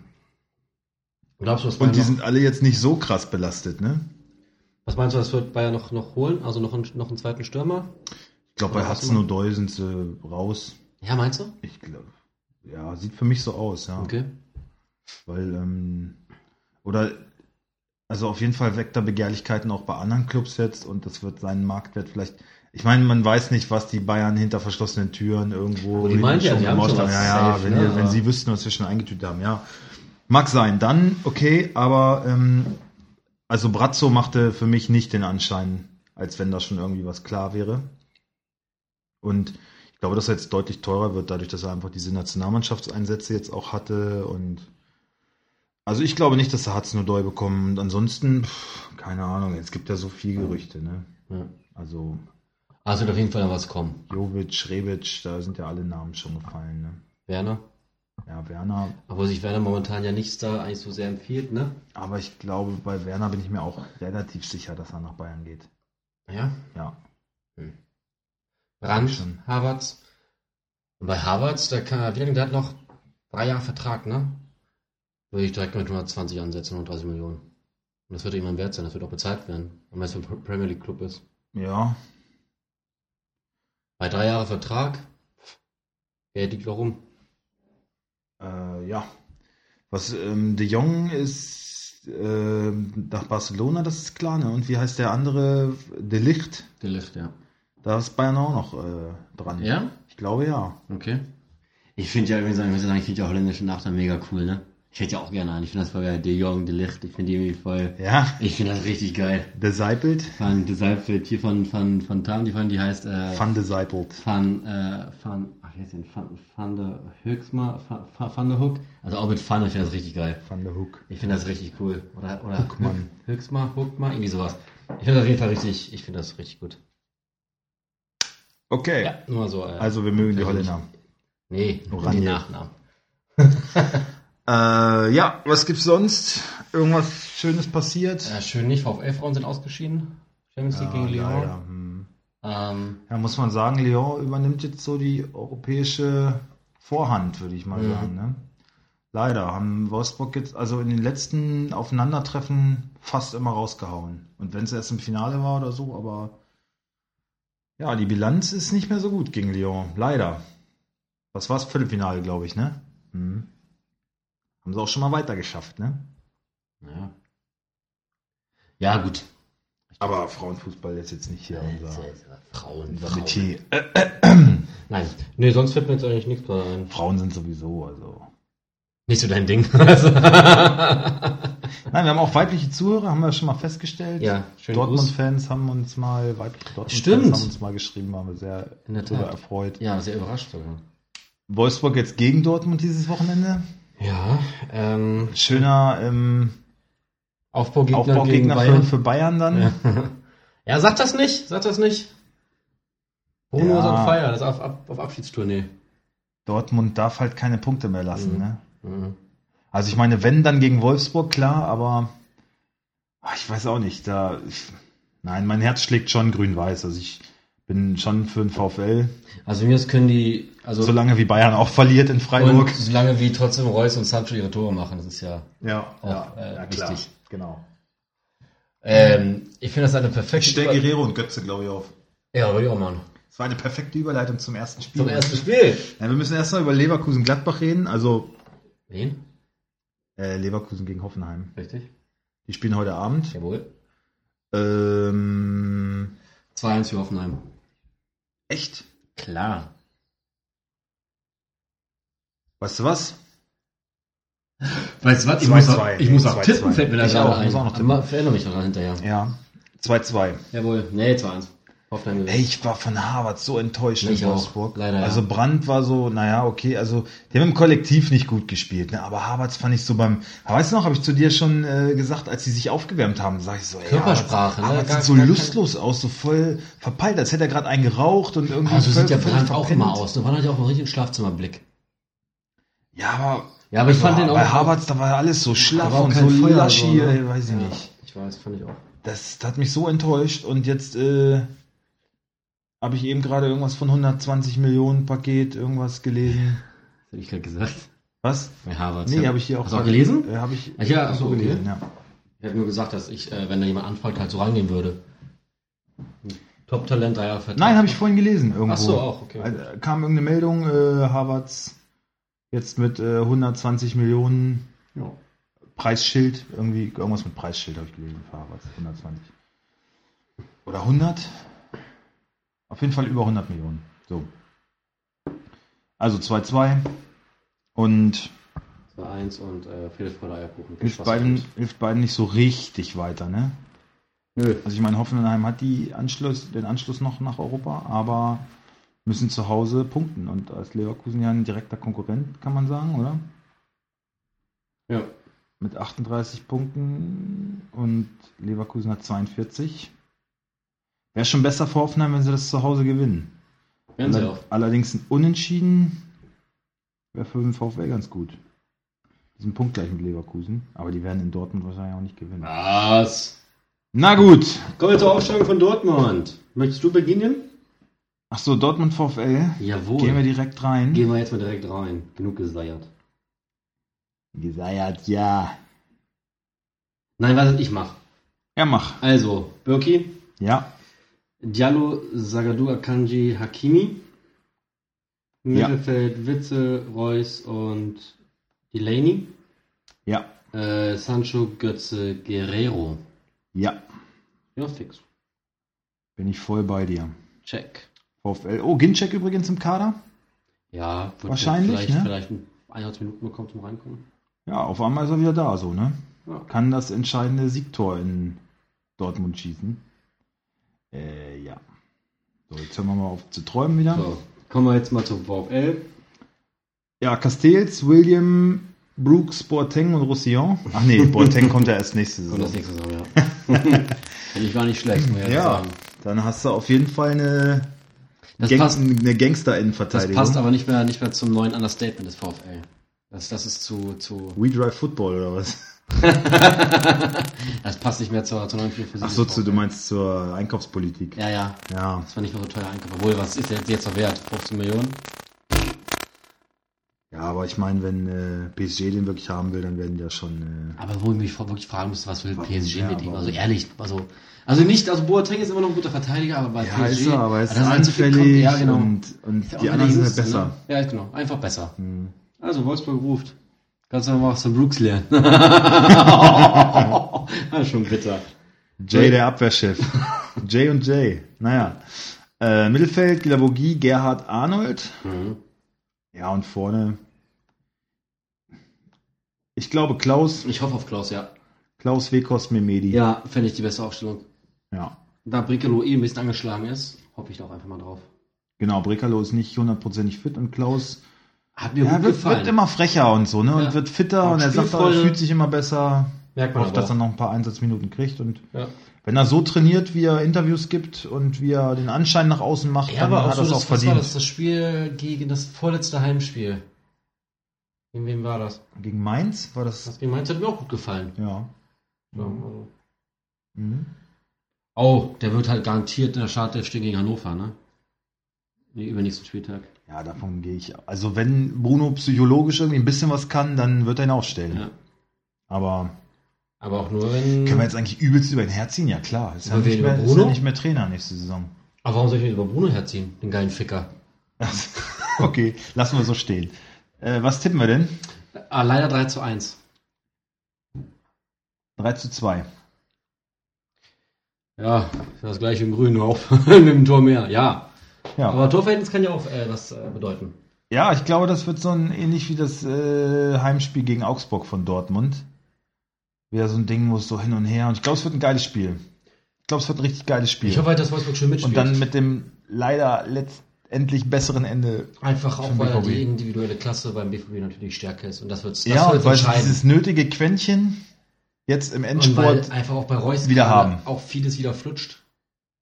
Speaker 2: Glaubst du, was
Speaker 1: und die
Speaker 2: noch,
Speaker 1: sind alle jetzt nicht so krass belastet, ne?
Speaker 2: was meinst du, das wird Bayern noch, noch holen? Also noch einen, noch einen zweiten Stürmer?
Speaker 1: Ich glaube, bei Hudson O'Doy sind sie raus.
Speaker 2: Ja, meinst du?
Speaker 1: Ich glaube, ja, sieht für mich so aus, ja.
Speaker 2: Okay.
Speaker 1: Weil, ähm, oder, also auf jeden Fall weckt er Begehrlichkeiten auch bei anderen Clubs jetzt und das wird seinen Marktwert vielleicht. Ich meine, man weiß nicht, was die Bayern hinter verschlossenen Türen irgendwo
Speaker 2: die meinen ja, die haben schon was
Speaker 1: Ja, ja,
Speaker 2: safe,
Speaker 1: wenn,
Speaker 2: ne,
Speaker 1: wenn
Speaker 2: aber-
Speaker 1: sie wüssten, was wir schon eingetütet haben, ja. Mag sein, dann okay, aber ähm, also Brazzo machte für mich nicht den Anschein, als wenn da schon irgendwie was klar wäre. Und ich glaube, dass er jetzt deutlich teurer wird, dadurch, dass er einfach diese Nationalmannschaftseinsätze jetzt auch hatte. Und also ich glaube nicht, dass er Hudson O'Doy bekommen. Und ansonsten, pff, keine Ahnung, es gibt ja so viel Gerüchte, ne?
Speaker 2: Ja.
Speaker 1: Also
Speaker 2: Also wird auf jeden Fall noch was kommen.
Speaker 1: Jovic, Rebic, da sind ja alle Namen schon gefallen, ne?
Speaker 2: Werner.
Speaker 1: Ja, Werner.
Speaker 2: Obwohl sich Werner momentan ja nicht da eigentlich so sehr empfiehlt, ne?
Speaker 1: Aber ich glaube, bei Werner bin ich mir auch relativ sicher, dass er nach Bayern geht.
Speaker 2: Ja.
Speaker 1: Ja.
Speaker 2: Brand,
Speaker 1: Schon.
Speaker 2: Havertz. Und bei Havertz, der kann er, der hat noch drei Jahre Vertrag, ne? Würde ich direkt mit 120 ansetzen, 130 Millionen. Und das wird ihm wert sein, das wird auch bezahlt werden, wenn es ein Premier League Club ist.
Speaker 1: Ja,
Speaker 2: Bei drei Jahre Vertrag, wer liegt warum?
Speaker 1: Äh, ja. Was ähm, De Jong ist äh, nach Barcelona, das ist klar. Ne? Und wie heißt der andere? De Licht.
Speaker 2: Der Lift, ja.
Speaker 1: Da ist Bayern auch noch äh, dran.
Speaker 2: Ja?
Speaker 1: Ich glaube ja.
Speaker 2: Okay. Ich finde ja, ich muss sagen, ich finde ja holländische Nachnamen mega cool, ne? Ich hätte ja auch gerne einen. Ich finde das voll geil. De Jong, De Licht. Ich finde die irgendwie voll.
Speaker 1: Ja.
Speaker 2: Ich finde das richtig geil.
Speaker 1: Discipled.
Speaker 2: Deshalb wird hier von, von, von Tam, die von, die heißt, äh,
Speaker 1: Van Discipled.
Speaker 2: Van, äh, Van, ach, wie heißt denn? Van, Van der Höchstmal, Van, Van, Van der Hook. Also auch mit Van, ich finde das richtig geil.
Speaker 1: Van der Hook.
Speaker 2: Ich finde das richtig cool. Oder, oder
Speaker 1: Hookmann.
Speaker 2: Höchstmal, Hookmal, irgendwie sowas. Ich finde das auf jeden Fall richtig, ich finde das richtig gut.
Speaker 1: Okay.
Speaker 2: Ja, nur so. Äh,
Speaker 1: Also wir mögen die. Holländer.
Speaker 2: Nee, nur die Nachnamen.
Speaker 1: Äh, ja, was gibt's sonst? Irgendwas Schönes passiert?
Speaker 2: Äh, schön nicht, VfL-Frauen sind ausgeschieden. Champions League gegen Lyon.
Speaker 1: leider. Hm.
Speaker 2: Ähm,
Speaker 1: Ja, muss man sagen, Lyon übernimmt jetzt so die europäische Vorhand, würde ich mal
Speaker 2: Mhm.
Speaker 1: sagen. Ne? Leider haben Wolfsburg jetzt also in den letzten Aufeinandertreffen fast immer rausgehauen. Und wenn es erst im Finale war oder so, aber ja, die Bilanz ist nicht mehr so gut gegen Lyon. Leider. Was war's? Viertelfinale, glaube ich, ne? Hm. Haben sie auch schon mal weitergeschafft, ne?
Speaker 2: ja. ja, gut.
Speaker 1: Aber Frauenfußball ist jetzt nicht hier unser
Speaker 2: Frauen, Frauen. Nein, nee, sonst fällt mir jetzt eigentlich nichts mehr ein.
Speaker 1: Frauen sind sowieso, also.
Speaker 2: Nicht so dein Ding. Also,
Speaker 1: Nein, wir haben auch weibliche Zuhörer, haben wir schon mal festgestellt.
Speaker 2: ja, Gruß.
Speaker 1: Dortmund-Fans haben uns mal, weibliche Dortmund-Fans haben uns mal geschrieben, waren wir sehr
Speaker 2: In der
Speaker 1: darüber erfreut.
Speaker 2: Ja, sehr überrascht sogar.
Speaker 1: Wolfsburg jetzt gegen Dortmund dieses Wochenende.
Speaker 2: Ja, ähm,
Speaker 1: Schöner ähm,
Speaker 2: Aufbaugegner, gegen
Speaker 1: Aufbaugegner für,
Speaker 2: Bayern.
Speaker 1: für Bayern dann.
Speaker 2: Ja. ja, sag das nicht, sag das nicht. Bruno
Speaker 1: Ja.
Speaker 2: ist on fire, das ist auf, auf, auf Abschiedstournee.
Speaker 1: Dortmund darf halt keine Punkte mehr lassen.
Speaker 2: Mhm.
Speaker 1: Ne?
Speaker 2: Mhm.
Speaker 1: Also ich meine, wenn dann gegen Wolfsburg, klar, aber ach, ich weiß auch nicht. Da, ich, nein, mein Herz schlägt schon grün-weiß. Also ich bin schon für den VfL.
Speaker 2: Also mir können die, also
Speaker 1: Solange wie Bayern auch verliert in Freiburg.
Speaker 2: und solange wie trotzdem Reus und Sancho ihre Tore machen, das ist ja.
Speaker 1: Ja,
Speaker 2: Auch, äh, wichtig.
Speaker 1: Genau.
Speaker 2: Ähm, ich finde das eine perfekte.
Speaker 1: Ich stelle Guerrero und Götze, glaube ich, auf.
Speaker 2: Ja, würde ich auch machen.
Speaker 1: Es war eine perfekte Überleitung zum ersten Spiel.
Speaker 2: Zum ersten Spiel.
Speaker 1: Ja, wir müssen erstmal über Leverkusen-Gladbach reden. Also
Speaker 2: Wen?
Speaker 1: äh, Leverkusen gegen Hoffenheim.
Speaker 2: Richtig.
Speaker 1: Die spielen heute Abend.
Speaker 2: Jawohl.
Speaker 1: Ähm,
Speaker 2: 2-1 für Hoffenheim.
Speaker 1: Echt?
Speaker 2: Klar.
Speaker 1: Weißt du was?
Speaker 2: Weißt du was? Ich
Speaker 1: 2-2.
Speaker 2: muss auch, ich muss auch
Speaker 1: 2-2.
Speaker 2: tippen, fällt mir da
Speaker 1: Ich
Speaker 2: gerade
Speaker 1: auch,
Speaker 2: ein.
Speaker 1: muss auch noch tippen.
Speaker 2: Aber Erinnere mich daran hinterher.
Speaker 1: Ja. 2-2.
Speaker 2: Jawohl. Nee, 2-1.
Speaker 1: Ey, ich war von Harvard so enttäuscht
Speaker 2: Ich
Speaker 1: in
Speaker 2: auch.
Speaker 1: Wolfsburg.
Speaker 2: Leider, ja.
Speaker 1: Also Brandt war so, naja, okay, also die haben im Kollektiv nicht gut gespielt, ne? aber Harvards fand ich so beim, weißt du noch, habe ich zu dir schon äh, gesagt, als sie sich aufgewärmt haben, sag ich so, ey,
Speaker 2: Körpersprache, ne?
Speaker 1: Harvards
Speaker 2: Gar-
Speaker 1: sieht so lustlos aus, so voll verpeilt, als hätte er gerade einen geraucht und irgendwie
Speaker 2: Also sieht ja Brandt auch immer aus. Da war halt auch einen richtigen Schlafzimmerblick.
Speaker 1: Ja, aber,
Speaker 2: Ja, aber ich fand den auch.
Speaker 1: bei Harvards, da war alles so schlaff
Speaker 2: auch
Speaker 1: und so
Speaker 2: Feuer,
Speaker 1: laschi,
Speaker 2: so, ne?
Speaker 1: ey, weiß ich
Speaker 2: Ja,
Speaker 1: nicht.
Speaker 2: Ich weiß, fand ich auch.
Speaker 1: Das, das hat mich so enttäuscht und jetzt äh, habe ich eben gerade irgendwas von 120 Millionen Paket, irgendwas gelesen.
Speaker 2: Das hätte ich gerade gesagt.
Speaker 1: Was?
Speaker 2: Bei Harvard.
Speaker 1: Nee, habe ich hier auch.
Speaker 2: Hast du auch gelesen?
Speaker 1: Äh, habe ich.
Speaker 2: Ach ja, so, okay.
Speaker 1: gelesen, ja.
Speaker 2: Ich habe nur gesagt, dass ich, äh, wenn da jemand anfragt, halt so reingehen würde. Top-Talent, drei Jahre Vertrag.
Speaker 1: Nein, habe ich vorhin gelesen irgendwo.
Speaker 2: Ach so, auch, okay.
Speaker 1: Äh, Kam irgendeine Meldung, äh, Harvards jetzt mit äh, 120 Millionen
Speaker 2: Ja.
Speaker 1: Preisschild, irgendwie irgendwas mit Preisschild habe ich gelesen für Harvards, 120. Oder 100? Auf jeden Fall über 100 Millionen. So. Also 2-2 und
Speaker 2: 2-1 und äh, Philipp Freude Eierkuchen.
Speaker 1: Hilft beiden, hilft beiden nicht so richtig weiter, ne?
Speaker 2: Nö.
Speaker 1: Also ich meine, Hoffenheim hat die Anschluss, den Anschluss noch nach Europa, aber müssen zu Hause punkten. Und als Leverkusen ja ein direkter Konkurrent, kann man sagen, oder?
Speaker 2: Ja.
Speaker 1: Mit 38 Punkten und Leverkusen hat 42. Wäre schon besser für Hoffenheim, wenn sie das zu Hause gewinnen.
Speaker 2: Werden sie auch.
Speaker 1: Allerdings ein Unentschieden wäre für den VfL ganz gut. Die sind punktgleich mit Leverkusen, aber die werden in Dortmund wahrscheinlich auch nicht gewinnen.
Speaker 2: Was?
Speaker 1: Na gut.
Speaker 2: Kommen wir zur Aufstellung von Dortmund. Möchtest du beginnen?
Speaker 1: Ach so, Dortmund VfL.
Speaker 2: Jawohl.
Speaker 1: Gehen wir direkt rein.
Speaker 2: Gehen wir jetzt mal direkt rein. Genug geseiert.
Speaker 1: Geseiert, ja.
Speaker 2: Nein, was ich mach.
Speaker 1: Ja, mach.
Speaker 2: Also, Birki,
Speaker 1: Ja.
Speaker 2: Diallo, Zagadou, Akanji, Hakimi.
Speaker 1: Ja.
Speaker 2: Mittelfeld, Witzel, Reus und Delaney.
Speaker 1: Ja.
Speaker 2: Äh, Sancho Götze Guerrero.
Speaker 1: Ja,
Speaker 2: Ja, fix.
Speaker 1: bin ich voll bei dir.
Speaker 2: Check.
Speaker 1: VfL. Oh, Ginczek übrigens im Kader.
Speaker 2: Ja,
Speaker 1: Wahrscheinlich,
Speaker 2: vielleicht,
Speaker 1: ne?
Speaker 2: vielleicht ein eineinhalb Minuten bekommen zum Reinkommen.
Speaker 1: Ja, auf einmal ist er wieder da, so, ne?
Speaker 2: Ja.
Speaker 1: Kann das entscheidende Siegtor in Dortmund schießen. Äh, ja. So, jetzt hören wir mal auf zu träumen wieder.
Speaker 2: So, kommen wir jetzt mal zum VfL.
Speaker 1: Ja, Castells, William, Brooks, Boateng und Roussillon. Ach nee, Boateng kommt ja erst nächste Saison.
Speaker 2: das nächste Saison, ja. Finde ich gar nicht schlecht, muss ich
Speaker 1: Ja,
Speaker 2: sagen.
Speaker 1: dann hast du auf jeden Fall eine,
Speaker 2: Das
Speaker 1: Gang,
Speaker 2: passt,
Speaker 1: eine
Speaker 2: das
Speaker 1: Gangster-Innenverteidigung.
Speaker 2: passt aber nicht mehr, nicht mehr zum neuen Understatement des VfL. Das, das ist zu, zu,
Speaker 1: We Drive Football oder was?
Speaker 2: das passt nicht mehr zur, zur neuen Philosophie.
Speaker 1: Ach so, zu, du meinst zur Einkaufspolitik.
Speaker 2: Ja, ja.
Speaker 1: Ja.
Speaker 2: Das war nicht mehr so teuer Einkauf. Obwohl, was ist jetzt, jetzt noch wert? 15 Millionen?
Speaker 1: Ja, aber ich meine, wenn äh, PSG den wirklich haben will, dann werden die ja schon. Äh,
Speaker 2: Aber wo ich mich wirklich fragen müsste, was will PSG
Speaker 1: Ja,
Speaker 2: mit ihm? Also ehrlich, also, also nicht, also Boateng ist immer noch ein guter Verteidiger, aber bei
Speaker 1: ja,
Speaker 2: PSG.
Speaker 1: ist er, aber er ist anfällig
Speaker 2: Ja, genau.
Speaker 1: und, und die anderen sind halt besser.
Speaker 2: Ne? Ja, genau. Einfach besser.
Speaker 1: Hm.
Speaker 2: Also, Wolfsburg ruft. Kannst du mal was von Brooks lernen. ja, schon bitter.
Speaker 1: Jay, der Abwehrchef. Jay und Jay. Naja. Äh, Mittelfeld, Gilavogi, Gerhard Arnold.
Speaker 2: Mhm.
Speaker 1: Ja, und vorne. Ich glaube Klaus,
Speaker 2: Ich hoffe auf Klaus, ja.
Speaker 1: Klaus Wekos Memedi.
Speaker 2: Ja, fände ich die beste Aufstellung.
Speaker 1: ja.
Speaker 2: Da Bricolo eh ein bisschen angeschlagen ist, hoffe ich da auch einfach mal drauf.
Speaker 1: Genau, Brekalo ist nicht hundertprozentig fit und Klaus
Speaker 2: Hat mir
Speaker 1: ja,
Speaker 2: gut
Speaker 1: wird,
Speaker 2: gefallen.
Speaker 1: wird immer frecher und so, ne? Und
Speaker 2: Ja.
Speaker 1: wird fitter
Speaker 2: Auch
Speaker 1: und er sagt, auch, er fühlt sich immer besser.
Speaker 2: Merkt man aber
Speaker 1: dass er
Speaker 2: auch.
Speaker 1: noch ein paar Einsatzminuten kriegt und
Speaker 2: Ja.
Speaker 1: wenn er so trainiert, wie er Interviews gibt und wie er den Anschein nach außen macht,
Speaker 2: Ja,
Speaker 1: dann
Speaker 2: auch
Speaker 1: hat er es
Speaker 2: das,
Speaker 1: auch
Speaker 2: was war
Speaker 1: verdient.
Speaker 2: das, das Spiel gegen das vorletzte Heimspiel. Gegen wem war das?
Speaker 1: Gegen Mainz war das.
Speaker 2: Das gegen Mainz hat mir auch gut gefallen.
Speaker 1: Ja.
Speaker 2: Ja, also.
Speaker 1: Mhm.
Speaker 2: Oh, der wird halt garantiert in der Startelf stehen gegen Hannover, ne? Nee, übernächsten Spieltag.
Speaker 1: Ja, davon gehe ich. Also wenn Bruno psychologisch irgendwie ein bisschen was kann, dann wird er ihn aufstellen.
Speaker 2: Ja.
Speaker 1: Aber
Speaker 2: Aber auch nur, wenn.
Speaker 1: können wir jetzt eigentlich übelst über ihn herziehen? Ja klar. Ist ja, nicht mehr,
Speaker 2: über
Speaker 1: ist ja
Speaker 2: Bruno?
Speaker 1: nicht mehr Trainer nächste Saison.
Speaker 2: Aber warum soll ich mir über Bruno herziehen? Den geilen Ficker.
Speaker 1: okay, lassen wir so stehen. Äh, was tippen wir denn?
Speaker 2: Ah, leider 3 zu 1.
Speaker 1: 3 zu 2.
Speaker 2: Ja, das gleiche im Grün auf. Mit dem Tor mehr, ja.
Speaker 1: Ja.
Speaker 2: Aber Torverhältnis kann ja auch äh, was äh, bedeuten.
Speaker 1: ja, ich glaube, das wird so ein ähnlich wie das äh, Heimspiel gegen Augsburg von Dortmund. Wieder so ein Ding, wo es so hin und her. Und ich glaube, es wird ein geiles Spiel. Ich glaube, es wird ein richtig geiles Spiel.
Speaker 2: Ich hoffe halt, dass Wolfsburg schön mitspielt.
Speaker 1: und dann mit dem leider letztendlich besseren Ende.
Speaker 2: Einfach auch, weil
Speaker 1: BVB.
Speaker 2: die individuelle Klasse beim BVB natürlich stärker ist. Und das wird das
Speaker 1: ja,
Speaker 2: wird's
Speaker 1: weil sie dieses nötige Quäntchen jetzt im
Speaker 2: Und
Speaker 1: Endsport.
Speaker 2: einfach auch bei Reus
Speaker 1: wieder haben.
Speaker 2: auch vieles wieder flutscht.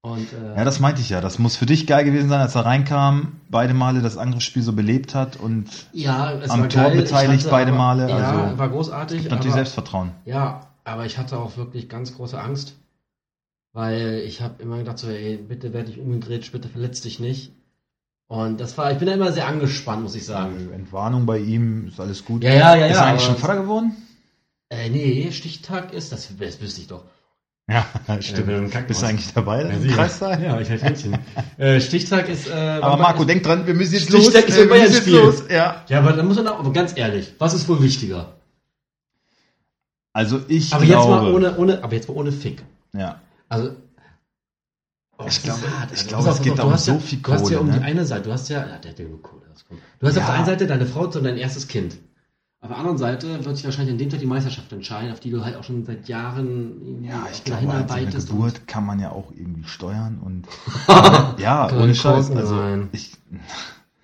Speaker 2: Und äh,
Speaker 1: Ja, das meinte ich ja. Das muss für dich geil gewesen sein, als er reinkam, beide Male das Angriffsspiel so belebt hat und
Speaker 2: ja,
Speaker 1: am Tor
Speaker 2: geil. Ich
Speaker 1: beteiligt
Speaker 2: hatte
Speaker 1: beide
Speaker 2: aber,
Speaker 1: Male,
Speaker 2: Ja,
Speaker 1: also
Speaker 2: war großartig.
Speaker 1: natürlich
Speaker 2: aber,
Speaker 1: Selbstvertrauen.
Speaker 2: Ja, aber ich hatte auch wirklich ganz große Angst, weil ich habe immer gedacht so, ey, bitte werd dich umgedreht, bitte verletz dich nicht. Und das war, ich bin da immer sehr angespannt, muss ich sagen.
Speaker 1: Äh, Entwarnung bei ihm, ist alles gut.
Speaker 2: Ja, ja, ja,
Speaker 1: Ist
Speaker 2: ja.
Speaker 1: er eigentlich
Speaker 2: aber-
Speaker 1: schon Vater geworden?
Speaker 2: Äh, nee, Stichtag ist, das, das wüsste ich doch.
Speaker 1: Ja,
Speaker 2: stimmt. Krankenhaus.
Speaker 1: Bist du eigentlich dabei?
Speaker 2: Ja,
Speaker 1: im. Kreistag?
Speaker 2: Ja, ich halt Händchen. äh, Stichtag ist. Äh,
Speaker 1: Aber Marco, denk dran, wir müssen jetzt
Speaker 2: Stichtag
Speaker 1: los.
Speaker 2: ist
Speaker 1: äh, wir müssen jetzt los. Ja.
Speaker 2: Ja, aber dann muss man auch, aber ganz ehrlich, was ist wohl wichtiger?
Speaker 1: Also ich
Speaker 2: aber jetzt
Speaker 1: glaube.
Speaker 2: mal ohne, ohne, aber jetzt mal ohne Fick.
Speaker 1: ja.
Speaker 2: Also. Oh,
Speaker 1: Ich
Speaker 2: das
Speaker 1: glaube-
Speaker 2: ist hart,
Speaker 1: ich glaube, es
Speaker 2: auf,
Speaker 1: geht
Speaker 2: pass
Speaker 1: da
Speaker 2: auf,
Speaker 1: um
Speaker 2: du hast
Speaker 1: so
Speaker 2: ja,
Speaker 1: viel
Speaker 2: Du hast ja
Speaker 1: Kohle,
Speaker 2: um die
Speaker 1: ne?
Speaker 2: eine Seite, du hast ja, ja, der hat ja Kohle. Du hast auf
Speaker 1: Ja.
Speaker 2: der einen Seite deine Frau und dein erstes Kind. Auf der anderen Seite wird sich wahrscheinlich an dem Tag die Meisterschaft entscheiden, auf die du halt auch schon seit Jahren
Speaker 1: Ja, ich glaube,
Speaker 2: arbeitest.
Speaker 1: Geburt kann man ja auch irgendwie steuern und ja, ohne Scheiß. Also
Speaker 2: nein.
Speaker 1: ich,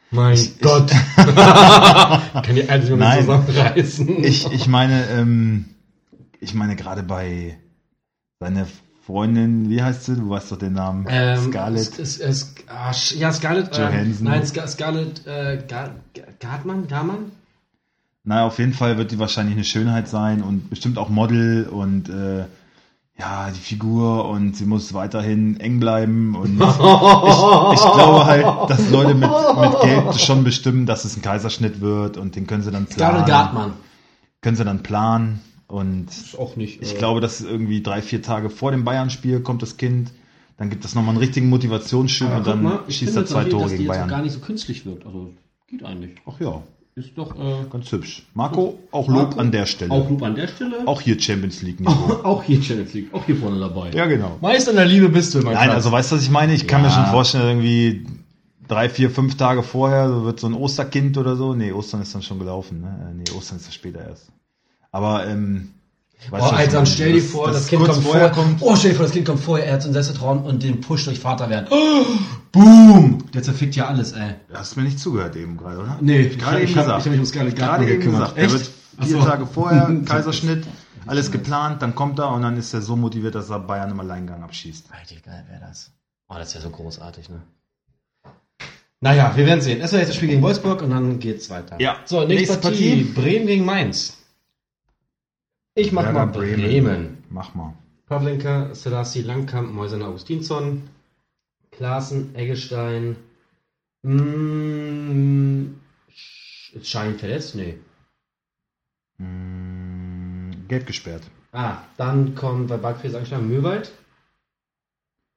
Speaker 2: mein
Speaker 1: Ich-
Speaker 2: Gott. Kann die eigentlich
Speaker 1: Nein.
Speaker 2: zusammenreißen.
Speaker 1: ich, ich meine, ähm, ich meine gerade bei seiner Freundin, wie heißt sie? Du weißt doch den Namen.
Speaker 2: Ähm,
Speaker 1: Scarlett.
Speaker 2: Es, es, es, ah, ja, Scarlett.
Speaker 1: Johansson.
Speaker 2: Äh, nein, Scar Scarlett äh, Gar Gar- Gartmann? Garmann?
Speaker 1: Na, auf jeden Fall wird die wahrscheinlich eine Schönheit sein und bestimmt auch Model und äh, ja, die Figur und sie muss weiterhin eng bleiben und ich, ich glaube halt, dass Leute mit, mit Geld schon bestimmen, dass es ein Kaiserschnitt wird und den können sie dann planen.
Speaker 2: Scarlett Gartmann.
Speaker 1: Können sie dann planen und
Speaker 2: Ist auch nicht.
Speaker 1: ich
Speaker 2: äh,
Speaker 1: glaube, dass irgendwie drei, vier Tage vor dem Bayern-Spiel kommt das Kind, dann gibt es nochmal einen richtigen Motivationsschub und dann
Speaker 2: mal,
Speaker 1: schießt er zwei Tore
Speaker 2: dass die
Speaker 1: gegen
Speaker 2: jetzt auch gar
Speaker 1: Bayern.
Speaker 2: nicht so künstlich wirkt. Also, geht eigentlich.
Speaker 1: Ach ja.
Speaker 2: Ist doch äh,
Speaker 1: Ganz hübsch. Marco, auch Lob
Speaker 2: Marco,
Speaker 1: an der Stelle.
Speaker 2: auch Lob an der Stelle.
Speaker 1: Auch hier Champions League Niveau.
Speaker 2: auch hier Champions League, auch hier vorne dabei.
Speaker 1: ja, genau.
Speaker 2: Meister der Liebe bist du, mein
Speaker 1: Nein,
Speaker 2: Schatz.
Speaker 1: also weißt du, was ich meine? Ich kann
Speaker 2: Ja.
Speaker 1: mir schon vorstellen, irgendwie drei, vier, fünf Tage vorher so wird so ein Osterkind oder so. Nee, Ostern ist dann schon gelaufen. Ne? Äh, Nee, Ostern ist ja später erst. Aber, ähm, weißt
Speaker 2: Oh,
Speaker 1: was
Speaker 2: Alter,
Speaker 1: ich
Speaker 2: dann
Speaker 1: meine?
Speaker 2: stell dir vor, das, Kind
Speaker 1: kurz
Speaker 2: kommt
Speaker 1: vorher kommt.
Speaker 2: Oh, stell dir vor, das Kind kommt vorher, er hat so ein Selbstvertrauen und den Push durch Vater werden. Oh, boom! Der zerfickt ja alles, ey.
Speaker 1: Du hast mir nicht zugehört eben gerade, oder?
Speaker 2: Nee,
Speaker 1: gerade
Speaker 2: ich hab-
Speaker 1: gesagt.
Speaker 2: ich hab mich um Scarlett
Speaker 1: gerade eben
Speaker 2: gekümmert.
Speaker 1: gesagt. Der wird vier
Speaker 2: so.
Speaker 1: Tage vorher, Kaiserschnitt, alles geplant, dann kommt er und dann ist er so motiviert, dass er Bayern im Alleingang abschießt.
Speaker 2: Alter, wie geil wäre das. Oh, das ist ja so großartig, ne? Naja, wir werden sehen. Erstmal jetzt das Spiel gegen Wolfsburg und dann geht's weiter.
Speaker 1: Ja.
Speaker 2: So, nächste,
Speaker 1: Nächste
Speaker 2: Partie.
Speaker 1: Partie.
Speaker 2: Bremen gegen Mainz. Ich mach
Speaker 1: Werder
Speaker 2: mal Bremen.
Speaker 1: Mach mal.
Speaker 2: Pavlenka, Selassie, Langkamp, Mäusener, Augustinsson, Klaassen, Eggestein, mm, Schein verletzt? Nee.
Speaker 1: Mm, Gelb gesperrt.
Speaker 2: Ah, dann kommt bei Backfries angeschlagen Möwald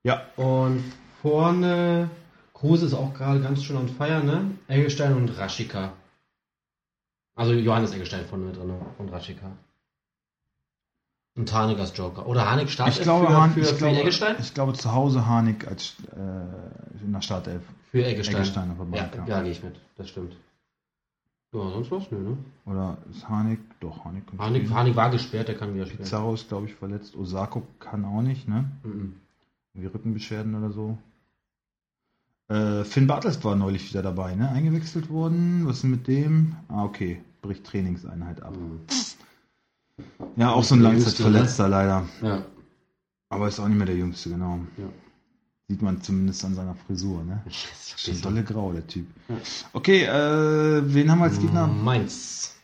Speaker 1: Ja.
Speaker 2: und vorne Kruse ist auch gerade ganz schön on fire, ne? Eggestein und Raschika. Also Johannes Eggestein vorne drin und Raschika. Und Harnik als Joker. Oder Harnik startet
Speaker 1: Ich glaube,
Speaker 2: für,
Speaker 1: Hahn,
Speaker 2: für,
Speaker 1: ich,
Speaker 2: für
Speaker 1: glaube,
Speaker 2: Eggestein?
Speaker 1: ich glaube zu Hause Harnik als äh, in der Startelf.
Speaker 2: Für Eggestein.
Speaker 1: Eggestein auf der
Speaker 2: ja,
Speaker 1: Bank, ja.
Speaker 2: ja, gehe ich mit. Das stimmt. Ja, sonst was? Nö, ne?
Speaker 1: Oder ist Harnik? Doch, Harnik kann
Speaker 2: Harnik,
Speaker 1: spielen.
Speaker 2: Harnik war gesperrt, der kann wieder spielen.
Speaker 1: Pizarro ist, glaube ich, verletzt. Osako kann auch nicht, ne?
Speaker 2: Mhm.
Speaker 1: Wie Rückenbeschwerden oder so. Äh, Finn Bartels war neulich wieder dabei, ne? Eingewechselt worden. Was ist denn mit dem? Ah, okay. Bricht Trainingseinheit ab.
Speaker 2: Mhm.
Speaker 1: Ja, auch so ein
Speaker 2: Der Jüngste, ne?
Speaker 1: Langzeitverletzter leider.
Speaker 2: Ja.
Speaker 1: Aber ist auch nicht mehr der Jüngste, genau.
Speaker 2: Ja.
Speaker 1: Sieht man zumindest an seiner Frisur, ne? Schon
Speaker 2: Schon
Speaker 1: dolle Grau, der Typ.
Speaker 2: Ja.
Speaker 1: Okay, äh, wen haben wir als Gegner?
Speaker 2: Mainz.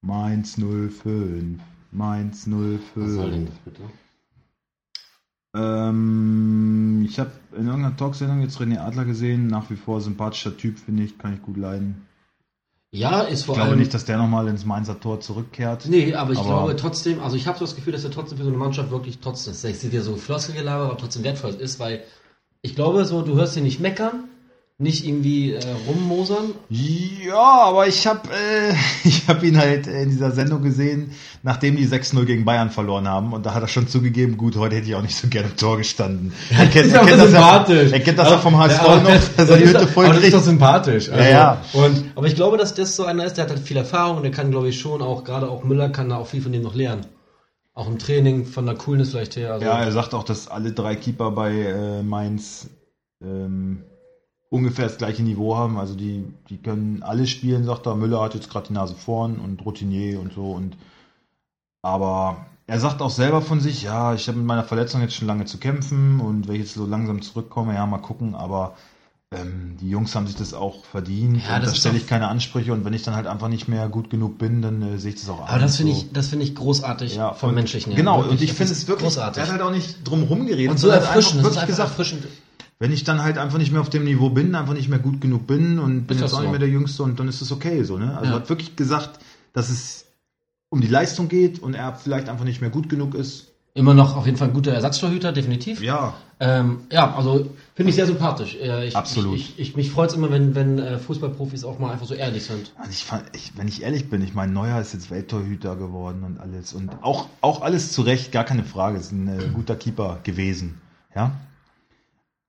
Speaker 1: Mainz 05. Mainz 05.
Speaker 2: Was soll denn das bitte?
Speaker 1: Ähm, ich habe in irgendeiner Talksendung jetzt René Adler gesehen. Nach wie vor sympathischer Typ, finde ich. Kann ich gut leiden.
Speaker 2: Ja, ist
Speaker 1: Ich
Speaker 2: vor
Speaker 1: glaube
Speaker 2: allem.
Speaker 1: nicht, dass der nochmal ins Mainzer Tor zurückkehrt.
Speaker 2: Nee, aber ich
Speaker 1: Aber-
Speaker 2: glaube trotzdem, also ich habe so das Gefühl, dass er trotzdem für so eine Mannschaft wirklich trotzdem, das ist wieder so Floskelgelaber, aber trotzdem wertvoll ist, weil ich glaube so, du hörst ihn nicht meckern, nicht irgendwie äh, rummosern.
Speaker 1: Ja, aber ich habe äh, ich hab ihn halt in dieser Sendung gesehen, nachdem die 6-0 gegen Bayern verloren haben. Und da hat er schon zugegeben, gut, heute hätte ich auch nicht so gerne im Tor gestanden. Er kennt,
Speaker 2: ist
Speaker 1: er kennt das ja, er kennt das ja vom HSV noch,
Speaker 2: das-
Speaker 1: dass er die
Speaker 2: das ist
Speaker 1: Hütte
Speaker 2: doch-
Speaker 1: voll
Speaker 2: aber das ist doch sympathisch. Also,
Speaker 1: ja.
Speaker 2: Und, aber ich glaube, dass das so einer ist, der hat halt viel Erfahrung und der kann, glaube ich, schon auch, gerade auch Müller kann da auch viel von dem noch lernen. Auch im Training, von der Coolness vielleicht her. Also,
Speaker 1: Ja, er sagt auch, dass alle drei Keeper bei äh, Mainz ähm, ungefähr das gleiche Niveau haben. Also die, die können alle spielen, sagt er. Müller hat jetzt gerade die Nase vorn und Routinier und so. Und aber er sagt auch selber von sich, ja, ich habe mit meiner Verletzung jetzt schon lange zu kämpfen und wenn ich jetzt so langsam zurückkomme, ja, mal gucken. Aber ähm, die Jungs haben sich das auch verdient.
Speaker 2: Ja,
Speaker 1: und
Speaker 2: das
Speaker 1: da stelle ich keine Ansprüche. Und wenn ich dann halt einfach nicht mehr gut genug bin, dann äh, sehe ich das auch
Speaker 2: aber das finde
Speaker 1: so.
Speaker 2: ich, das finde ich großartig
Speaker 1: Ja,
Speaker 2: vom
Speaker 1: und-
Speaker 2: Menschlichen her.
Speaker 1: Genau,
Speaker 2: Wirklich,
Speaker 1: und ich finde es wirklich,
Speaker 2: großartig.
Speaker 1: er hat halt auch nicht drum rumgeredet.
Speaker 2: und so
Speaker 1: sondern
Speaker 2: erfrischend,
Speaker 1: wirklich
Speaker 2: einfach
Speaker 1: gesagt,
Speaker 2: erfrischend.
Speaker 1: Wenn ich dann halt einfach nicht mehr auf dem Niveau bin, einfach nicht mehr gut genug bin und bin
Speaker 2: Ist
Speaker 1: jetzt auch
Speaker 2: so?
Speaker 1: nicht mehr der Jüngste und dann ist es okay so, ne? Also
Speaker 2: Ja.
Speaker 1: er hat wirklich gesagt, dass es um die Leistung geht und er vielleicht einfach nicht mehr gut genug ist.
Speaker 2: Immer noch auf jeden Fall ein guter Ersatztorhüter, definitiv.
Speaker 1: Ja,
Speaker 2: Ähm, ja, also finde ich sehr sympathisch. Äh, Ich,
Speaker 1: Absolut.
Speaker 2: Ich, ich, ich, mich freut es immer, wenn, wenn äh, Fußballprofis auch mal einfach so ehrlich sind.
Speaker 1: also ich fand, wenn ich ehrlich bin, ich meine, Neuer ist jetzt Welttorhüter geworden und alles und auch, auch alles zu Recht, gar keine Frage, ist ein äh, guter Keeper gewesen, ja?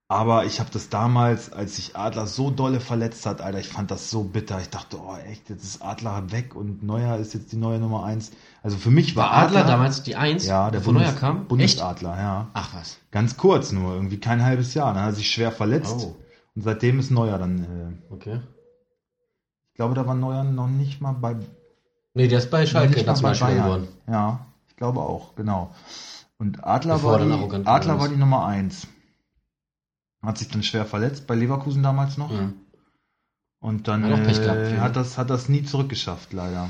Speaker 1: Aber ich habe das damals, als sich Adler so dolle verletzt hat, Alter, ich fand das so bitter. Ich dachte, oh echt, jetzt ist Adler weg und Neuer ist jetzt die neue Nummer eins. Also für mich war,
Speaker 2: War Adler, damals die Eins,
Speaker 1: ja, der Bundes,
Speaker 2: Neuer kam? Echt?
Speaker 1: Bundesadler, ja.
Speaker 2: Ach was.
Speaker 1: Ganz kurz nur, irgendwie kein halbes Jahr. Dann hat er sich schwer verletzt
Speaker 2: Oh.
Speaker 1: und seitdem ist Neuer dann. Äh,
Speaker 2: Okay.
Speaker 1: ich glaube, da war Neuer noch nicht mal bei
Speaker 2: Nee, der ist bei Schalke
Speaker 1: nicht mal bei
Speaker 2: Nationalspieler geworden.
Speaker 1: Ja, ich glaube auch, genau. Und Adler
Speaker 2: Bevor
Speaker 1: war die, Adler war die Nummer eins. Hat sich dann schwer verletzt, bei Leverkusen damals noch.
Speaker 2: Mhm.
Speaker 1: Und dann
Speaker 2: Hat gehabt,
Speaker 1: äh, hat, das, hat das nie zurückgeschafft, leider.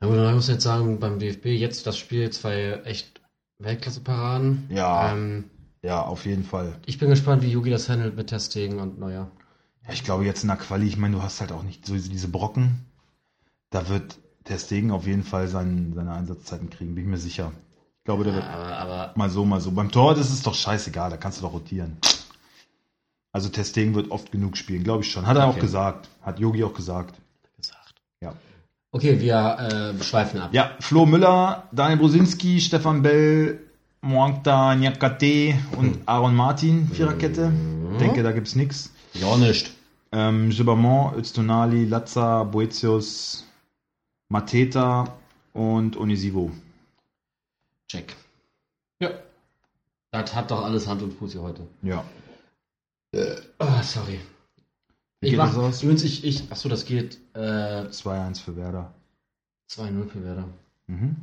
Speaker 2: Ja, gut, ich muss jetzt sagen, beim DFB jetzt das Spiel zwei echt Weltklasse-Paraden.
Speaker 1: Ja.
Speaker 2: Ähm,
Speaker 1: Ja, auf jeden Fall.
Speaker 2: ich bin gespannt, wie Yugi das handelt mit Testegen und Neuer.
Speaker 1: Ja, ich glaube jetzt in der Quali, ich meine, du hast halt auch nicht so diese Brocken. Da wird der Stegen auf jeden Fall seinen, seine Einsatzzeiten kriegen, bin ich mir sicher. Ich glaube, der wird
Speaker 2: Aber, aber
Speaker 1: mal so, mal so. Beim Tor, das ist doch scheißegal, da kannst du doch rotieren. Also Testegen wird oft genug spielen, glaube ich schon. Hat er auch
Speaker 2: Okay.
Speaker 1: gesagt. Hat Yogi auch gesagt.
Speaker 2: gesagt.
Speaker 1: Ja.
Speaker 2: Okay, wir äh, schweifen ab.
Speaker 1: Ja, Flo Müller, Daniel Brusinski, Stefan Bell, Moankta Nyakate und Aaron Martin, Viererkette.
Speaker 2: Mhm.
Speaker 1: Denke, da gibt's nix.
Speaker 2: Ja, nicht.
Speaker 1: Ähm, Gibamon, Öztunali, Lazza, Boetius, Mateta und Onisivo.
Speaker 2: Check. Ja. Das hat doch alles Hand und Fuß hier heute.
Speaker 1: Ja.
Speaker 2: Ah, sorry.
Speaker 1: Wie
Speaker 2: Ich
Speaker 1: geht das aus?
Speaker 2: übrigens, ich, ich, achso, das geht äh,
Speaker 1: 2-1 für Werder.
Speaker 2: 2-0 für Werder.
Speaker 1: Mhm.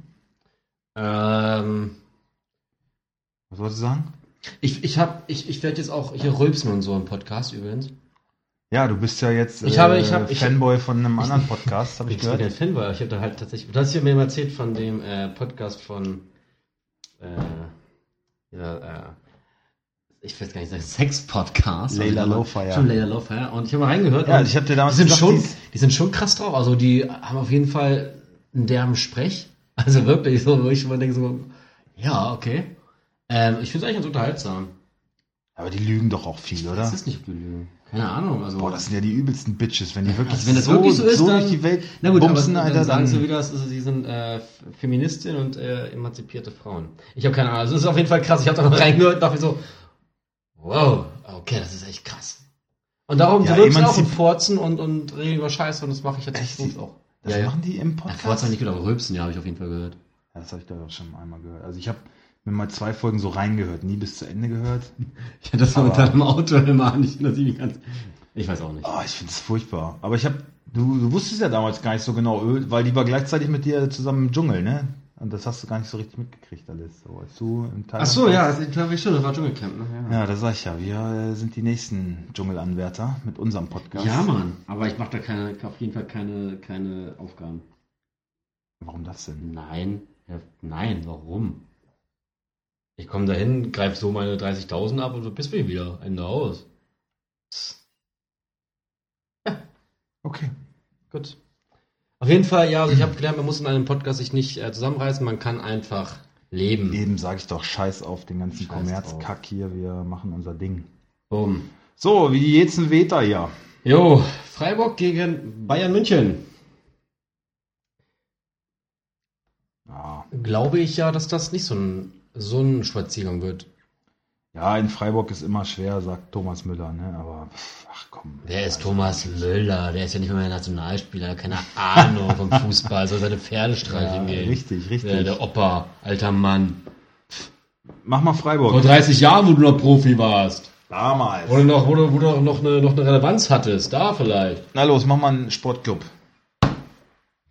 Speaker 2: Ähm,
Speaker 1: Was wolltest du sagen?
Speaker 2: ich ich, hab, ich, ich werde jetzt auch hier rülpsen und so im Podcast übrigens.
Speaker 1: Ja, du bist ja jetzt
Speaker 2: Ich habe- ich habe- ich-
Speaker 1: Fanboy von einem anderen Podcast, habe ich
Speaker 2: Ich bin kein
Speaker 1: gehört.
Speaker 2: Fan, weil ich habe da halt tatsächlich. Du hast ja mir mal erzählt von dem äh, Podcast von. Äh, ja, äh, ich weiß gar nicht, Sex-Podcast.
Speaker 1: Layla
Speaker 2: Also,
Speaker 1: Lowfire.
Speaker 2: Schon Layla Lowfire. Und ich habe mal reingehört.
Speaker 1: Ja, ich habe dir
Speaker 2: die
Speaker 1: damals
Speaker 2: sind,
Speaker 1: gesagt,
Speaker 2: schon,
Speaker 1: die
Speaker 2: die sind schon krass drauf. Also, die haben auf jeden Fall einen derben Sprech. Also wirklich so, wo ich immer denke, so, ja, okay. Ähm, ich finde es eigentlich ganz unterhaltsam.
Speaker 1: aber die lügen doch auch viel, oder?
Speaker 2: Das ist nicht gelügen. Keine Ahnung. Also,
Speaker 1: Boah, das sind ja die übelsten Bitches, wenn die wirklich
Speaker 2: Also wenn das
Speaker 1: so,
Speaker 2: wirklich so ist,
Speaker 1: so
Speaker 2: dann-
Speaker 1: durch die Welt
Speaker 2: Na gut,
Speaker 1: bumsen,
Speaker 2: aber
Speaker 1: Alter,
Speaker 2: dann sagen sie wieder, dass sie sind äh, Feministin und äh, emanzipierte Frauen. Ich habe keine Ahnung. Also es ist auf jeden Fall krass. Ich habe da mal reingehört und dachte so, wow, okay, das ist echt krass. Und darum
Speaker 1: Ja,
Speaker 2: ja, wirklich auch und Forzen und, und reden über Scheiße und das mache ich jetzt
Speaker 1: Echt?
Speaker 2: echt auch.
Speaker 1: das
Speaker 2: ja, ja.
Speaker 1: machen die im
Speaker 2: Ja,
Speaker 1: Podcast?
Speaker 2: Forzen nicht gehört, aber Rülpsen, ja, habe ich auf jeden Fall gehört.
Speaker 1: Ja, das habe ich da auch schon einmal gehört. Also ich habe mir mal zwei Folgen so reingehört, nie bis zu Ende gehört.
Speaker 2: Ja, das war
Speaker 1: Aber-
Speaker 2: mit deinem Auto immer nicht, dass ich mich ganz. Ich weiß auch nicht.
Speaker 1: Oh, ich finde es furchtbar. Aber ich habe, du, du wusstest ja damals gar nicht so genau, weil die war gleichzeitig mit dir zusammen im Dschungel, ne? Und das hast du gar nicht so richtig mitgekriegt alles. So, als du im Teil
Speaker 2: Ach so, ja, das glaube ich schon, das war Dschungelcamp, ne? Ja.
Speaker 1: Ja, da sag ich ja, wir äh, sind die nächsten Dschungelanwärter mit unserem Podcast.
Speaker 2: ja, Mann, aber ich mache da keine, auf jeden Fall keine, keine Aufgaben.
Speaker 1: Warum das denn?
Speaker 2: Nein, ja, nein, warum? Ich komme dahin, greif so meine 30.000 ab und du bist mir wieder. Ende aus.
Speaker 1: Okay.
Speaker 2: Gut. Auf jeden Fall, ja, also ich habe gelernt, man muss in einem Podcast sich nicht äh, zusammenreißen, man kann einfach leben.
Speaker 1: Eben sage ich doch, scheiß auf den ganzen
Speaker 2: Scheiß
Speaker 1: Kommerzkack hier, wir machen unser Ding.
Speaker 2: Boom.
Speaker 1: So, wie die Jetzen Weter hier.
Speaker 2: Jo, Freiburg gegen Bayern München.
Speaker 1: Ja.
Speaker 2: Glaube ich ja, dass das nicht so ein, so ein Spaziergang wird.
Speaker 1: Ja, in Freiburg ist immer schwer, sagt Thomas Müller, ne? Aber ach komm.
Speaker 2: Wer ist Thomas Müller? Der ist ja nicht mehr Nationalspieler, keine Ahnung vom Fußball, soll seine Pferde
Speaker 1: Ja,
Speaker 2: streicheln gehen.
Speaker 1: richtig, richtig.
Speaker 2: Der, der Opa, alter Mann.
Speaker 1: Mach mal Freiburg.
Speaker 2: Vor 30 Jahren, wo du noch Profi warst.
Speaker 1: Damals.
Speaker 2: Wo du noch, wo du, wo du noch, eine, noch eine Relevanz hattest. Da vielleicht.
Speaker 1: Na los, mach mal einen Sportclub.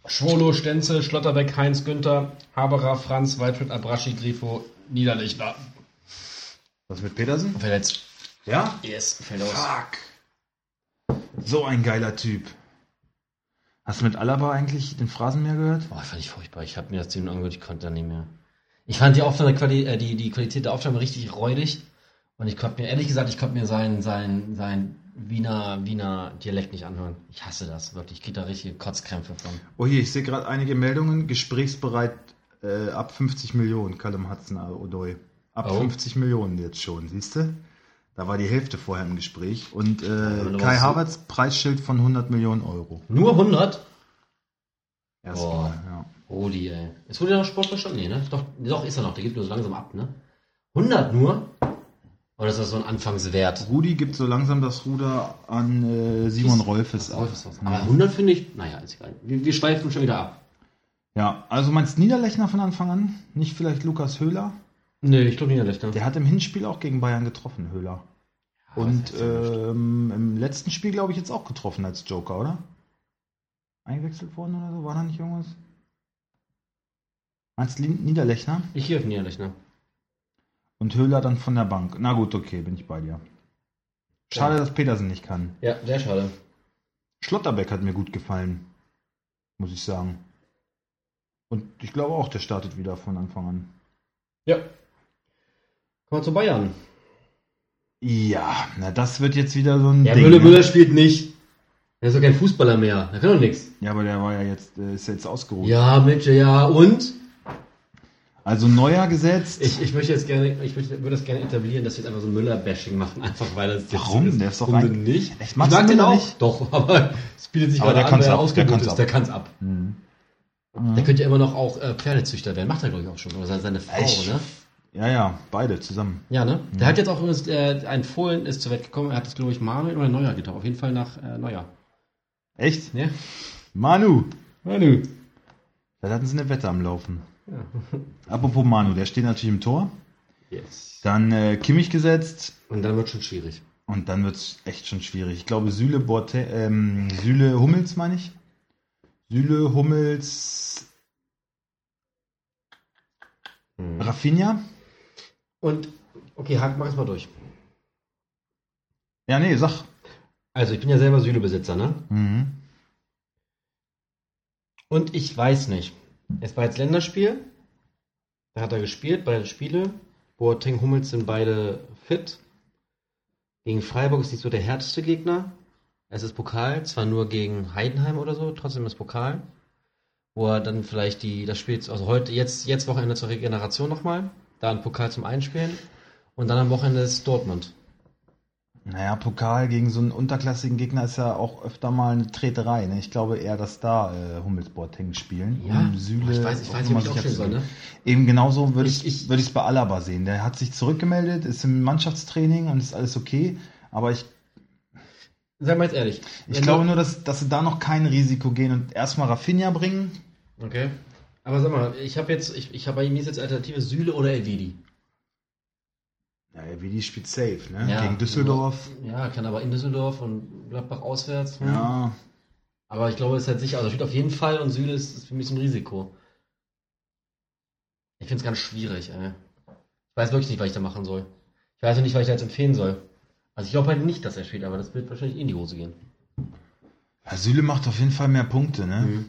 Speaker 2: Schwolo, Stenzel, Schlotterbeck, Heinz, Günther, Haberer, Franz, Waldschmidt, Abraschi, Grifo, Niederlichter.
Speaker 1: Was mit Petersen?
Speaker 2: Verletzt.
Speaker 1: Ja?
Speaker 2: Yes, fällt aus.
Speaker 1: Fuck. So ein geiler Typ. Hast du mit Alaba eigentlich den Phrasenmeer gehört?
Speaker 2: Boah, fand ich furchtbar. Ich habe mir das Team angehört, ich konnte da nicht mehr. Ich fand die Aufnahme, äh, die, die Qualität der Aufnahme richtig räudig. Und ich konnte mir, ehrlich gesagt, ich konnte mir sein, sein, sein Wiener, Wiener Dialekt nicht anhören. Ich hasse das, wirklich. Ich kriege da richtige Kotzkrämpfe von.
Speaker 1: Oh hier, ich sehe gerade einige Meldungen. Gesprächsbereit äh, ab 50 Millionen, Callum Hudson Odoi. Ab
Speaker 2: Oh.
Speaker 1: 50 Millionen jetzt schon, siehst du? Da war die Hälfte vorher im Gespräch. Und äh, Kai Havertz Preisschild von 100 Millionen Euro.
Speaker 2: Nur 100?
Speaker 1: Erstmal,
Speaker 2: Boah.
Speaker 1: ja.
Speaker 2: Rudi, ey. Jetzt wurde ja noch Sport verstanden, nee, ne? Doch, doch, ist er noch. Der gibt nur so langsam ab, ne? 100 nur? Oder ist das so ein Anfangswert?
Speaker 1: Rudi gibt so langsam das Ruder an äh, Simon Rolfes ab.
Speaker 2: Rolf ist was. Aber 100 finde ich, naja, ist egal. Wir, wir schweifen schon wieder ab.
Speaker 1: Ja, also meinst Niederlechner von Anfang an? Nicht vielleicht Lukas Höhler?
Speaker 2: Nee, ich glaube nicht, Lichter.
Speaker 1: Der hat im Hinspiel auch gegen Bayern getroffen, Höhler. Und
Speaker 2: ja
Speaker 1: ähm, im letzten Spiel, glaube ich, jetzt auch getroffen als Joker, oder? Eingewechselt worden oder so? War da nicht irgendwas? Meinst du Niederlechner?
Speaker 2: Ich gehe auf Niederlechner.
Speaker 1: Und Höhler dann von der Bank. Na gut, okay, bin ich bei dir. Schade,
Speaker 2: Ja.
Speaker 1: dass Petersen nicht kann.
Speaker 2: Ja, sehr schade.
Speaker 1: Schlotterbeck hat mir gut gefallen. Muss ich sagen. Und ich glaube auch, der startet wieder von Anfang an.
Speaker 2: Ja. Wir zu Bayern.
Speaker 1: Ja, na das wird jetzt wieder so ein
Speaker 2: Ja,
Speaker 1: Ding.
Speaker 2: Müller,
Speaker 1: ne?
Speaker 2: Müller spielt nicht. Er ist doch kein Fußballer mehr. Er kann doch nichts.
Speaker 1: Ja, aber der war ja jetzt, äh, ist jetzt ausgeruht.
Speaker 2: Ja, Mensch, ja. Und?
Speaker 1: Also Neuer gesetzt.
Speaker 2: Ich, ich möchte jetzt gerne, ich möchte, würde das gerne etablieren, dass wir jetzt einfach so ein Müller-Bashing machen, einfach weil das jetzt
Speaker 1: Warum?
Speaker 2: ist.
Speaker 1: Der ist doch ein-
Speaker 2: denn nicht. Ich mag den auch.
Speaker 1: nicht?
Speaker 2: Doch, aber es bietet sich
Speaker 1: Aber der
Speaker 2: an, weil er
Speaker 1: kann's
Speaker 2: ist.
Speaker 1: ab.
Speaker 2: Der kann's ab.
Speaker 1: Mhm.
Speaker 2: Der könnte ja immer noch auch äh, Pferdezüchter werden. Macht er, glaube ich, auch schon. Oder seine Frau,
Speaker 1: Echt?
Speaker 2: ne?
Speaker 1: Ja, ja, beide zusammen.
Speaker 2: Ja, ne?
Speaker 1: Mhm.
Speaker 2: Der hat jetzt auch übrigens, äh, ein Fohlen ist zur Welt gekommen. Er hat das, glaube ich, Manuel oder Neuer getauft. Auf jeden Fall nach äh, Neuer.
Speaker 1: Echt?
Speaker 2: Ja?
Speaker 1: Manu.
Speaker 2: Manu.
Speaker 1: Da hatten sie eine Wette am Laufen.
Speaker 2: Ja.
Speaker 1: Apropos Manu, der steht natürlich im Tor.
Speaker 2: Yes.
Speaker 1: Dann äh, Kimmich gesetzt.
Speaker 2: Und dann wird schon schwierig.
Speaker 1: Und dann wird's echt schon schwierig. Ich glaube, Süle, Borte, ähm, Süle Hummels meine ich. Süle Hummels,
Speaker 2: Mhm.
Speaker 1: Rafinha.
Speaker 2: Und, okay, Hack, mach es mal durch.
Speaker 1: Ja, nee, sag.
Speaker 2: Also, ich bin ja selber Süle-Besitzer, ne?
Speaker 1: Mhm.
Speaker 2: Und ich weiß nicht. Es war jetzt Länderspiel. Da hat er gespielt, beide Spiele. Boateng, Hummels sind beide fit. Gegen Freiburg ist nicht so der härteste Gegner. Es ist Pokal, zwar nur gegen Heidenheim oder so, trotzdem ist Pokal. Wo er dann vielleicht die, das Spiel, also heute, jetzt, jetzt Wochenende zur Regeneration nochmal. Da ein Pokal zum Einspielen. Und dann am Wochenende ist Dortmund.
Speaker 1: Naja, Pokal gegen so einen unterklassigen Gegner ist ja auch öfter mal eine Treterei. Ne? Ich glaube eher, dass da äh, Hummels Boateng spielen. um Süle
Speaker 2: ich weiß, ich weiß
Speaker 1: nochmal
Speaker 2: ich auch
Speaker 1: zu
Speaker 2: soll, ne?
Speaker 1: Eben genauso würde
Speaker 2: Ich-
Speaker 1: es bei Alaba sehen. Der hat sich zurückgemeldet, ist im Mannschaftstraining und ist alles okay. Aber ich,
Speaker 2: Sag mal jetzt ehrlich.
Speaker 1: ich glaube nur, dass, dass sie da noch kein Risiko gehen und erstmal Rafinha bringen.
Speaker 2: Okay. Aber sag mal, ich habe jetzt, ich, ich habe bei ihm jetzt Alternative Süle oder Elvidi.
Speaker 1: Ja, die spielt safe, ne?
Speaker 2: Ja.
Speaker 1: Gegen Düsseldorf.
Speaker 2: Ja, kann aber in Düsseldorf und Gladbach auswärts. hm.
Speaker 1: Ja.
Speaker 2: Aber ich glaube, es ist halt sicher. Also steht auf jeden Fall und Süle ist, ist für mich ein Risiko. Ich finde es ganz schwierig, ey. Ich weiß wirklich nicht, was ich da machen soll. Ich weiß auch nicht, was ich da jetzt empfehlen soll. Also ich glaube halt nicht, dass er spielt, aber das wird wahrscheinlich in die Hose gehen.
Speaker 1: ja. Süle macht auf jeden Fall mehr Punkte, ne?
Speaker 2: Mhm.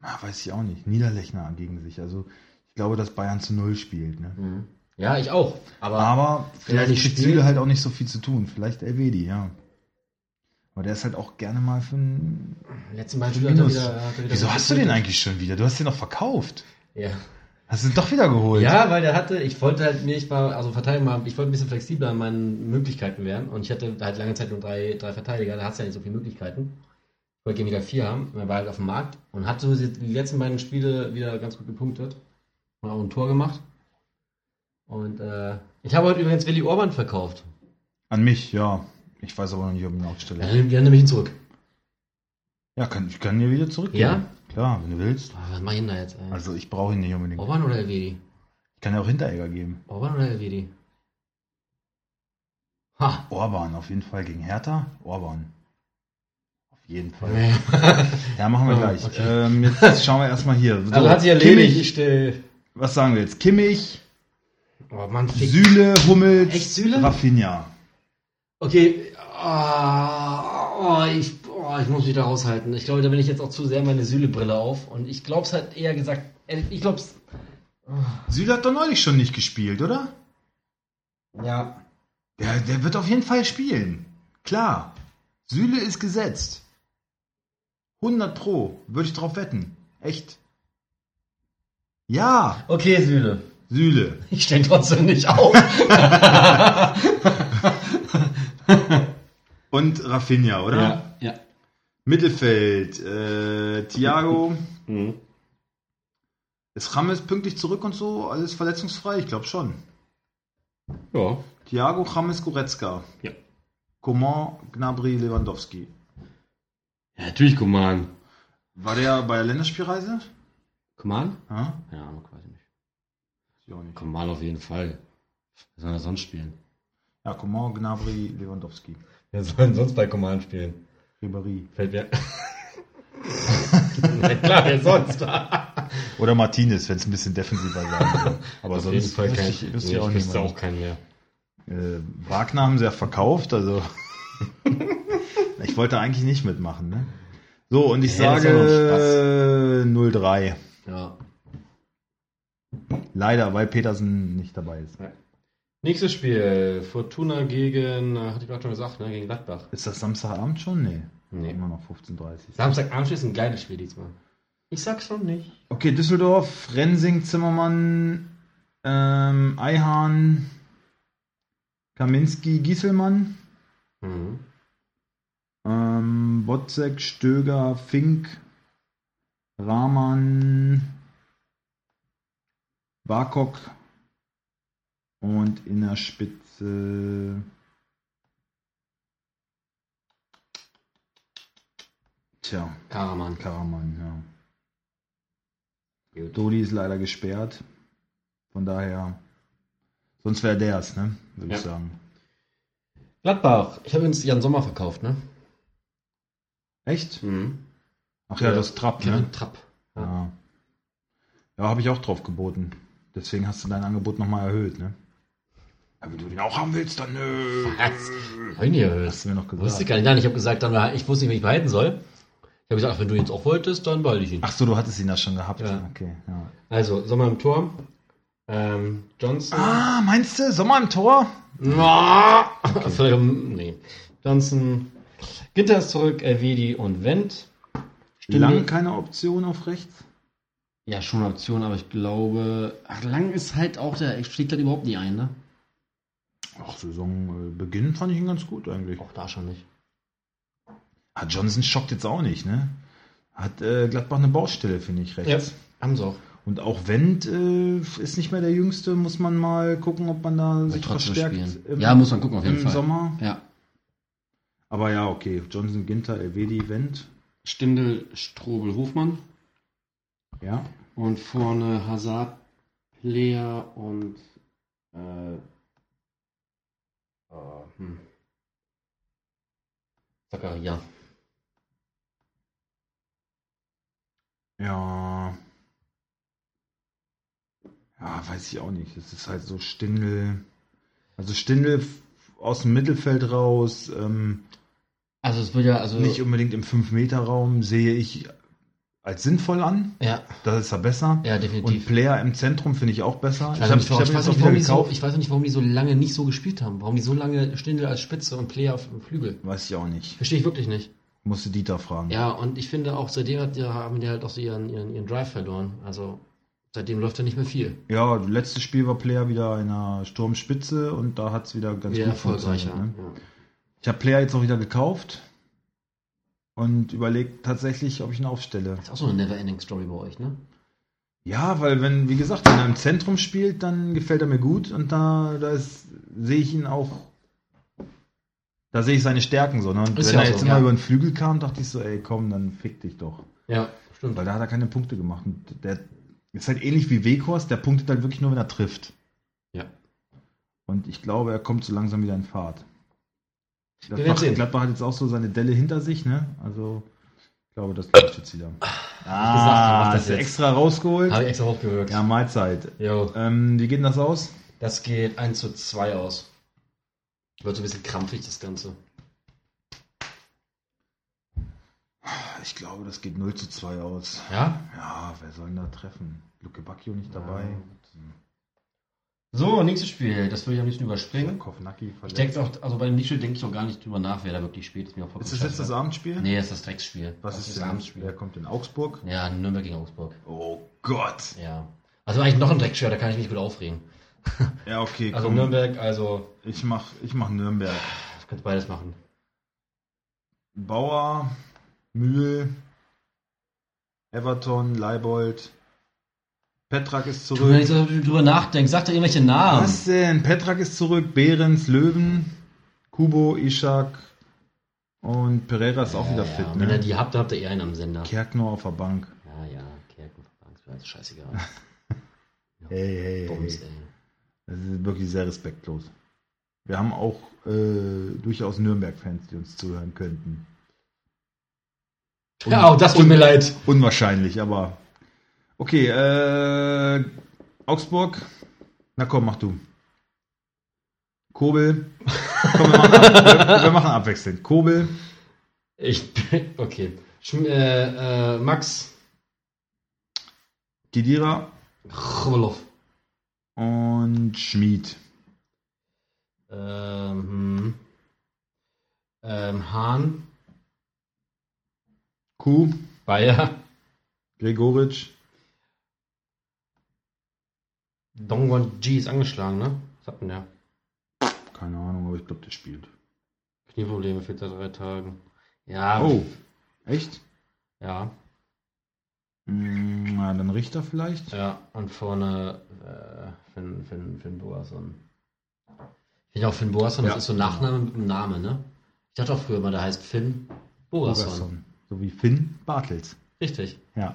Speaker 1: Ah, weiß ich auch nicht. Niederlechner gegen sich. Also ich glaube, dass Bayern zu Null spielt, ne?
Speaker 2: Mhm. Ja, ich auch. Aber,
Speaker 1: Aber vielleicht
Speaker 2: spielt-
Speaker 1: Süle halt auch nicht so viel zu tun. Vielleicht Elvedi, ja. Aber der ist halt auch gerne mal für ein
Speaker 2: letzten Mal Spiel hat er wieder, hat er wieder
Speaker 1: Wieso hast du den eigentlich schon wieder? Du hast den doch verkauft.
Speaker 2: Ja.
Speaker 1: Hast du ihn doch wieder geholt.
Speaker 2: Ja, weil der hatte, ich wollte halt mich mal, also verteidigen mal, ich wollte ein bisschen flexibler an meinen Möglichkeiten werden und ich hatte halt lange Zeit nur drei, drei Verteidiger, da hast du ja nicht so viele Möglichkeiten. Wollte gerne wieder vier haben, er war halt auf dem Markt und hat so die letzten beiden Spiele wieder ganz gut gepunktet und auch ein Tor gemacht. Und äh, ich habe heute übrigens Willi Orban verkauft.
Speaker 1: An mich, ja. Ich weiß aber noch nicht, ob ich ihn
Speaker 2: Ja,
Speaker 1: aufstelle.
Speaker 2: dann, dann nehme ich ihn zurück.
Speaker 1: Ja, kann, ich kann dir wieder zurückgeben.
Speaker 2: Ja?
Speaker 1: Klar, wenn du willst.
Speaker 2: Oh, was mach ich denn da jetzt? Ey?
Speaker 1: Also ich brauche ihn nicht unbedingt.
Speaker 2: Orban oder Elvedi?
Speaker 1: Ich kann ja auch Hinteregger geben.
Speaker 2: Orban oder Elvedi? Ha!
Speaker 1: Orban, auf jeden Fall gegen Hertha. Orban. Jeden Fall.
Speaker 2: Nee.
Speaker 1: Ja, machen wir
Speaker 2: Oh,
Speaker 1: gleich.
Speaker 2: okay.
Speaker 1: Ähm, jetzt schauen wir erstmal hier. So,
Speaker 2: Also hat sich erledigt.
Speaker 1: Kimmich, was sagen wir jetzt? Kimmich,
Speaker 2: Oh Mann,
Speaker 1: Süle, Hummels,
Speaker 2: Echt Süle?
Speaker 1: Rafinha.
Speaker 2: Okay, ah, oh, ich, oh, ich muss mich da raushalten. Ich glaube, da bin ich jetzt auch zu sehr meine Sühle-Brille auf. Und ich glaube es halt eher gesagt, ich glaube es.
Speaker 1: Süle hat doch neulich schon nicht gespielt, oder?
Speaker 2: Ja.
Speaker 1: Der, der wird auf jeden Fall spielen. Klar. Süle ist gesetzt. 100 pro. Würde ich drauf wetten. Echt. Ja,
Speaker 2: Okay, Sühle.
Speaker 1: Süle.
Speaker 2: Ich stehe trotzdem nicht auf.
Speaker 1: Und Rafinha, oder?
Speaker 2: ja, ja.
Speaker 1: Mittelfeld. Äh, Thiago.
Speaker 2: Mhm.
Speaker 1: Ist Rames pünktlich zurück und so? Alles verletzungsfrei? Ich glaube schon.
Speaker 2: Ja.
Speaker 1: Thiago, Rames, Goretzka.
Speaker 2: Ja.
Speaker 1: Coman, Gnabry, Lewandowski.
Speaker 2: Ja, natürlich Kuman.
Speaker 1: War der bei der Länderspielreise?
Speaker 2: Kuman?
Speaker 1: Ja?
Speaker 2: Ja, weiß ich nicht.
Speaker 1: Ich auch nicht.
Speaker 2: Kuman auf jeden Fall. Was soll er sonst spielen?
Speaker 1: Ja, Coman, Gnabry, Lewandowski.
Speaker 2: Wer soll denn sonst bei Kuman spielen?
Speaker 1: Ribéry.
Speaker 2: Fällt mir. Na klar, wer sonst?
Speaker 1: Oder Martinez, wenn es ein bisschen defensiver sein soll. Aber
Speaker 2: Auf
Speaker 1: sonst
Speaker 2: Fall kein.
Speaker 1: ich, wüsste
Speaker 2: nee,
Speaker 1: ich auch
Speaker 2: ich auch keinen mehr.
Speaker 1: Äh, Wagner haben sie ja verkauft, also ich wollte eigentlich nicht mitmachen. Ne? So, und ich
Speaker 2: Ja,
Speaker 1: sage 0-3.
Speaker 2: Ja.
Speaker 1: Leider, weil Petersen nicht dabei ist.
Speaker 2: Nächstes Spiel, Fortuna gegen, äh, hatte ich gerade schon gesagt, ne, gegen Gladbach.
Speaker 1: Ist das Samstagabend schon? Nee.
Speaker 2: Nee.
Speaker 1: Immer noch 15.30
Speaker 2: Samstagabend ist ein geiles Spiel diesmal. Ich sag's schon nicht.
Speaker 1: Okay, Düsseldorf, Rensing, Zimmermann, ähm, Eihahn, Kaminski, Gieselmann,
Speaker 2: Mhm.
Speaker 1: Ähm, Botzek, Stöger, Fink, Rahman, Barkok und in der Spitze Tja,
Speaker 2: Karaman.
Speaker 1: Karaman, ja.
Speaker 2: Gut.
Speaker 1: Dodi ist leider gesperrt. Von daher. Sonst wäre der es, ne? Würde ich
Speaker 2: Ja.
Speaker 1: sagen.
Speaker 2: Gladbach. Ich habe übrigens Jan Sommer verkauft, ne?
Speaker 1: Echt?
Speaker 2: Mhm.
Speaker 1: Ach ja, das Trapp, ne?
Speaker 2: Trapp. Ja.
Speaker 1: Ja. Ja, habe ich auch drauf geboten. Deswegen hast du dein Angebot nochmal erhöht, ne? Ja, wenn du den auch haben willst, dann nö.
Speaker 2: Was? Hab ich nicht erhöht.
Speaker 1: Hast du mir noch gesagt.
Speaker 2: Wusste ich gar nicht. Nein, ich habe gesagt, dann, ich wusste nicht, wie ich behalten soll. Ich habe gesagt, ach, wenn du ihn jetzt auch wolltest, dann behalte ich ihn.
Speaker 1: Ach so, du hattest ihn da schon gehabt.
Speaker 2: Ja.
Speaker 1: Okay, ja.
Speaker 2: Also, Sommer im Tor. Ähm, Johnson.
Speaker 1: Ah, meinst du? Sommer im Tor?
Speaker 2: Um- nee. Johnson. Ginter ist zurück, Elvedi und Wendt. Stindl-
Speaker 1: Lang keine Option auf rechts?
Speaker 2: Ja, schon eine Option, aber ich glaube, ach, Lang ist halt auch der, steht halt überhaupt nie ein, ne?
Speaker 1: Ach, Saisonbeginn fand ich ihn ganz gut eigentlich.
Speaker 2: Auch da schon nicht.
Speaker 1: Ah, Johnson schockt jetzt auch nicht, ne? Hat äh, Gladbach eine Baustelle, finde ich, rechts.
Speaker 2: haben sie auch.
Speaker 1: Und auch Wendt äh, ist nicht mehr der Jüngste, muss man mal gucken, ob man da sich
Speaker 2: trotzdem
Speaker 1: verstärkt. Im,
Speaker 2: Ja, muss man gucken, auf jeden
Speaker 1: im
Speaker 2: Fall.
Speaker 1: Sommer.
Speaker 2: Ja.
Speaker 1: Aber ja, okay. Johnson, Ginter, Elvedi, Wendt.
Speaker 2: Stindel, Strobel, Hofmann.
Speaker 1: Ja.
Speaker 2: Und vorne Hazard, Player und äh, äh, hm. Zakaria.
Speaker 1: Ja. Ja, weiß ich auch nicht. Es ist halt so Stindel. Also Stindel aus dem Mittelfeld raus, ähm,
Speaker 2: Also es wird ja, also
Speaker 1: nicht unbedingt im 5-Meter-Raum, sehe ich als sinnvoll an.
Speaker 2: ja,
Speaker 1: Das ist ja besser.
Speaker 2: ja
Speaker 1: Und
Speaker 2: definitiv.
Speaker 1: Player im Zentrum finde ich auch besser.
Speaker 2: Ich weiß, nicht, warum, ich, weiß nicht, warum die so,
Speaker 1: gekauft.
Speaker 2: ich weiß nicht, warum die so lange nicht so gespielt haben. Warum die so lange Stindel als Spitze und Player auf dem Flügel.
Speaker 1: Weiß ich auch nicht.
Speaker 2: Verstehe ich wirklich nicht.
Speaker 1: Musste Dieter fragen.
Speaker 2: Ja, und ich finde auch, seitdem hat, ja, haben die halt auch so ihren, ihren, ihren Drive verloren. Also seitdem läuft ja nicht mehr viel.
Speaker 1: Ja, letztes Spiel war Player wieder in der Sturmspitze und da hat es wieder ganz
Speaker 2: Wieder
Speaker 1: gut funktioniert. Ne? Ich habe Player jetzt auch wieder gekauft und überlegt tatsächlich, ob ich ihn aufstelle.
Speaker 2: Das ist auch so eine Never-Ending Story bei euch, ne?
Speaker 1: Ja, weil wenn, wie gesagt, wenn er im Zentrum spielt, dann gefällt er mir gut und da, da sehe ich ihn auch, da sehe ich seine Stärken so. Ne? Und
Speaker 2: Ist
Speaker 1: wenn
Speaker 2: ja
Speaker 1: er jetzt
Speaker 2: so,
Speaker 1: immer
Speaker 2: ja.
Speaker 1: über den Flügel kam, dachte ich so, ey, komm, dann fick dich doch.
Speaker 2: Ja, stimmt.
Speaker 1: Weil da hat er keine Punkte gemacht. Und der ist halt ähnlich wie Weghorst, der punktet halt wirklich nur, wenn er trifft.
Speaker 2: Ja.
Speaker 1: Und ich glaube, er kommt so langsam wieder in Fahrt. Gladbach,
Speaker 2: sehen.
Speaker 1: Gladbach hat jetzt auch so seine Delle hinter sich, ne? Also, ich glaube, das läuft jetzt wieder.
Speaker 2: gesagt, du
Speaker 1: Ah,
Speaker 2: das
Speaker 1: hast du
Speaker 2: jetzt.
Speaker 1: extra rausgeholt?
Speaker 2: Habe ich extra hochgewirkt.
Speaker 1: Ja, Mahlzeit.
Speaker 2: Jo.
Speaker 1: Ähm, wie geht denn das aus?
Speaker 2: Das geht 1 zu 2 aus. Wird so ein bisschen krampfig, das Ganze.
Speaker 1: Ich glaube, das geht 0 zu 2 aus.
Speaker 2: Ja?
Speaker 1: Ja, wer soll denn da treffen? Luke Bacchio nicht dabei.
Speaker 2: So, nächstes Spiel. Das würde ich am liebsten überspringen.
Speaker 1: Kovnacki
Speaker 2: Ich denke auch, also bei dem Nächsten denke ich auch gar nicht drüber nach, wer da wirklich spielt. Ist, mir auch
Speaker 1: Ist das jetzt das. Abendspiel?
Speaker 2: Nee, das ist das Drecksspiel.
Speaker 1: Was
Speaker 2: das
Speaker 1: ist
Speaker 2: das
Speaker 1: denn?
Speaker 2: Abendspiel?
Speaker 1: Wer kommt in Augsburg?
Speaker 2: Ja, Nürnberg gegen Augsburg.
Speaker 1: Oh Gott.
Speaker 2: Ja. Also eigentlich noch ein Drecksspiel, da kann ich mich gut aufregen.
Speaker 1: Ja, okay,
Speaker 2: Also
Speaker 1: komm.
Speaker 2: Nürnberg, also
Speaker 1: Ich mach, ich mach Nürnberg.
Speaker 2: ich könnte beides machen.
Speaker 1: Bauer, Mühl, Everton, Leibold. Petrak ist
Speaker 2: Du, wenn ich
Speaker 1: zurück.
Speaker 2: so drüber nachdenke, sag doch irgendwelche Namen.
Speaker 1: Was denn? Petrak ist zurück. Behrens, Löwen, Kubo, Ishak und Pereira ist auch wieder
Speaker 2: ja,
Speaker 1: fit.
Speaker 2: ja. Wenn ihr
Speaker 1: Ne?
Speaker 2: die habt, habt ihr eher einen am Sender.
Speaker 1: Kerkner auf der Bank.
Speaker 2: Ja, ja, Kerken, Angst, mir alles scheißegal.
Speaker 1: Hey, hey,
Speaker 2: Bums,
Speaker 1: hey.
Speaker 2: ey.
Speaker 1: Das ist wirklich sehr respektlos. Wir haben auch äh, durchaus Nürnberg-Fans, die uns zuhören könnten. Un-
Speaker 2: Ja, oh, das tut mir leid.
Speaker 1: Unwahrscheinlich, aber. Okay, äh, Augsburg. Na komm, mach du. Kobel. Komm, wir machen, wir, wir machen abwechselnd. Kobel,
Speaker 2: Ich bin, okay. Schm äh, äh, Max
Speaker 1: Didira
Speaker 2: Chobolov.
Speaker 1: und Schmid.
Speaker 2: Ähm, hm. ähm, Hahn.
Speaker 1: Kuh,
Speaker 2: Bayer.
Speaker 1: Gregoritsch.
Speaker 2: Dongwon G ist angeschlagen, ne? Was hat denn der?
Speaker 1: Keine Ahnung, aber ich glaube, der spielt.
Speaker 2: Knieprobleme fehlt seit drei Tagen. Ja.
Speaker 1: Oh, echt?
Speaker 2: Ja.
Speaker 1: Hm, Na, dann Richter vielleicht?
Speaker 2: Ja. Und vorne äh, Finn, Finn, Finn Boasson. Ich finde auch Finn Boasson,
Speaker 1: Ja.
Speaker 2: das ist so ein Nachname mit einem Namen, ne? Ich dachte auch früher mal, der heißt Finn Boasson.
Speaker 1: Bogerson. So wie Finn Bartels.
Speaker 2: Richtig.
Speaker 1: Ja.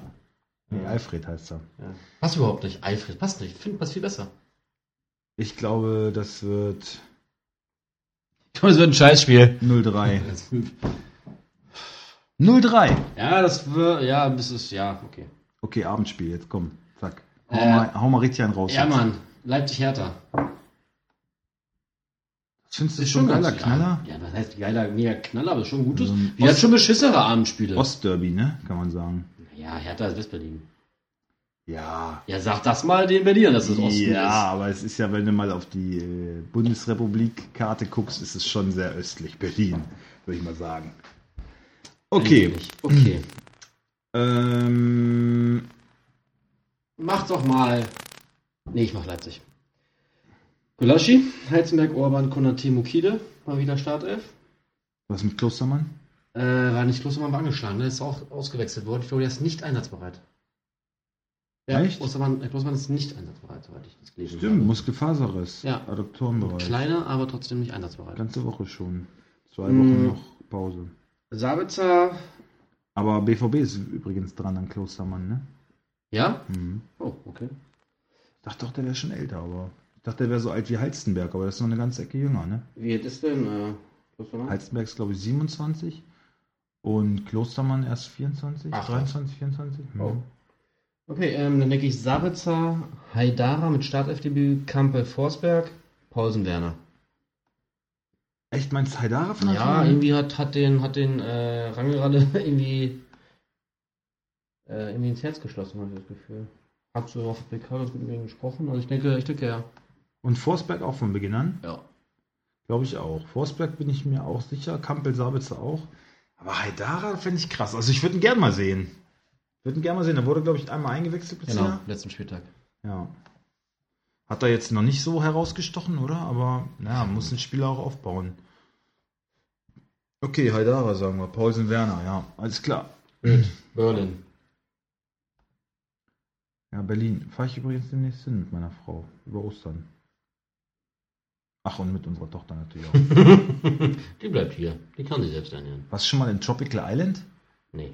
Speaker 1: Nee, Alfred heißt er.
Speaker 2: Ja. Passt überhaupt nicht. Alfred, passt nicht. Finn passt viel besser.
Speaker 1: Ich glaube, das wird
Speaker 2: Ich glaube, es wird ein Scheißspiel.
Speaker 1: 0-3. 0-3.
Speaker 2: Ja, das wird, ja, das ist, ja, okay.
Speaker 1: Okay, Abendspiel, jetzt komm. Zack. Hau,
Speaker 2: Äh,
Speaker 1: mal, hau mal richtig einen raus.
Speaker 2: Ja,
Speaker 1: jetzt.
Speaker 2: Mann. Leipzig-Hertha.
Speaker 1: Findest du das schon ein geiler
Speaker 2: ganz-
Speaker 1: Knaller?
Speaker 2: Ja, das heißt geiler, mega Knaller, aber schon gutes.
Speaker 1: So ein
Speaker 2: Wir hatten schon beschissere Abendspiele.
Speaker 1: Ostderby, ne? Kann man sagen.
Speaker 2: Ja, Hertha ist Westberlin.
Speaker 1: Ja.
Speaker 2: Ja, sag das mal den Berlinern, dass das Osten
Speaker 1: ja,
Speaker 2: ist.
Speaker 1: aber es ist ja, wenn du mal auf die äh, Bundesrepublik-Karte guckst, ist es schon sehr östlich Berlin, würde ich mal sagen. Okay.
Speaker 2: Endlich. Okay.
Speaker 1: Ähm,
Speaker 2: Mach doch mal. Nee, ich mach Leipzig. Gulaschi, Heizenberg, Orban, Konate, Mukide. Mal wieder Startelf.
Speaker 1: was mit Klostermann?
Speaker 2: Äh, war nicht Klostermann war angeschlagen, ne? Ist auch ausgewechselt worden. Ich glaube, der ist nicht einsatzbereit. Ja,
Speaker 1: Echt?
Speaker 2: Klostermann, äh, Klostermann ist nicht einsatzbereit, soweit ich das gelesen
Speaker 1: Stimmt,
Speaker 2: habe.
Speaker 1: Muskelfaserriss.
Speaker 2: Ja.
Speaker 1: Adduktorenbereich.
Speaker 2: Kleiner, aber trotzdem nicht einsatzbereit.
Speaker 1: Ganze Woche schon. Zwei
Speaker 2: Mm.
Speaker 1: Wochen noch Pause.
Speaker 2: Sabitzer.
Speaker 1: Aber BVB ist übrigens dran an Klostermann, ne?
Speaker 2: Ja?
Speaker 1: Mhm.
Speaker 2: Oh, okay.
Speaker 1: Ich dachte doch, der wäre schon älter, aber ich dachte, der wäre so alt wie Halstenberg, aber das ist noch eine ganze Ecke jünger, ne?
Speaker 2: Wie alt ist denn äh, Klostermann?
Speaker 1: Halstenberg ist, glaube ich, 27 und Klostermann erst 24,
Speaker 2: Ach,
Speaker 1: 23, 24. Mhm.
Speaker 2: Oh. Okay, ähm, dann denke ich Sabitzer, Haidara mit Startelfdebüt, Kampel, Forsberg, Paulsen, Werner.
Speaker 1: Echt, meinst du Haidara von Anfang
Speaker 2: Ja,
Speaker 1: an?
Speaker 2: irgendwie hat, hat den, hat den äh, Rangelralle irgendwie, äh, irgendwie ins Herz geschlossen, habe ich das Gefühl. Hab so auf der gut mit ihm gesprochen, also ich denke, ich denke ja.
Speaker 1: Und Forsberg auch von Beginn an?
Speaker 2: Ja.
Speaker 1: Glaube ich auch. Forsberg bin ich mir auch sicher, Kampel, Sabitzer auch. Aber Haidara fände ich krass. Also ich würde ihn gern mal sehen. Ich würde ihn gern mal sehen. Er wurde, glaube ich, einmal eingewechselt bisher.
Speaker 2: Genau, letzten Spieltag.
Speaker 1: Ja. Hat er jetzt noch nicht so herausgestochen, oder? Aber naja, muss ein Spieler auch aufbauen. Okay, Haidara sagen wir. Paulsen Werner, ja. Alles klar.
Speaker 2: Berlin.
Speaker 1: Ja, Berlin. Fahre ich übrigens demnächst hin mit meiner Frau. Über Ostern. Ach, und mit unserer Tochter natürlich auch.
Speaker 2: Die bleibt hier. Die kann sich selbst ernähren.
Speaker 1: Warst du schon mal in Tropical Island?
Speaker 2: Nee.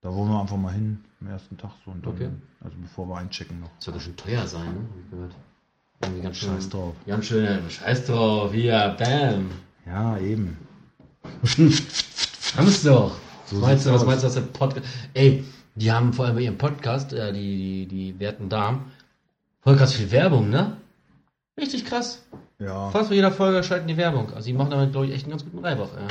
Speaker 1: Da wollen wir einfach mal hin am ersten Tag so und dann,
Speaker 2: Okay.
Speaker 1: also bevor wir einchecken noch.
Speaker 2: Soll bestimmt teuer sein, ne? Hab ich gehört. Irgendwie ganz schön.
Speaker 1: Scheiß drauf.
Speaker 2: Ganz schön, äh, scheiß drauf, hier, bam.
Speaker 1: Ja, eben.
Speaker 2: Haben doch.
Speaker 1: So
Speaker 2: was meinst du, was
Speaker 1: aus.
Speaker 2: meinst du aus dem Podcast? Ey, die haben vor allem bei ihrem Podcast, äh, die, die, die werten Damen, voll krass viel Werbung, ne? Richtig krass.
Speaker 1: Ja.
Speaker 2: Fast bei jeder Folge schalten die Werbung. Also die machen damit, glaube ich, echt einen ganz guten Reibach. Ja.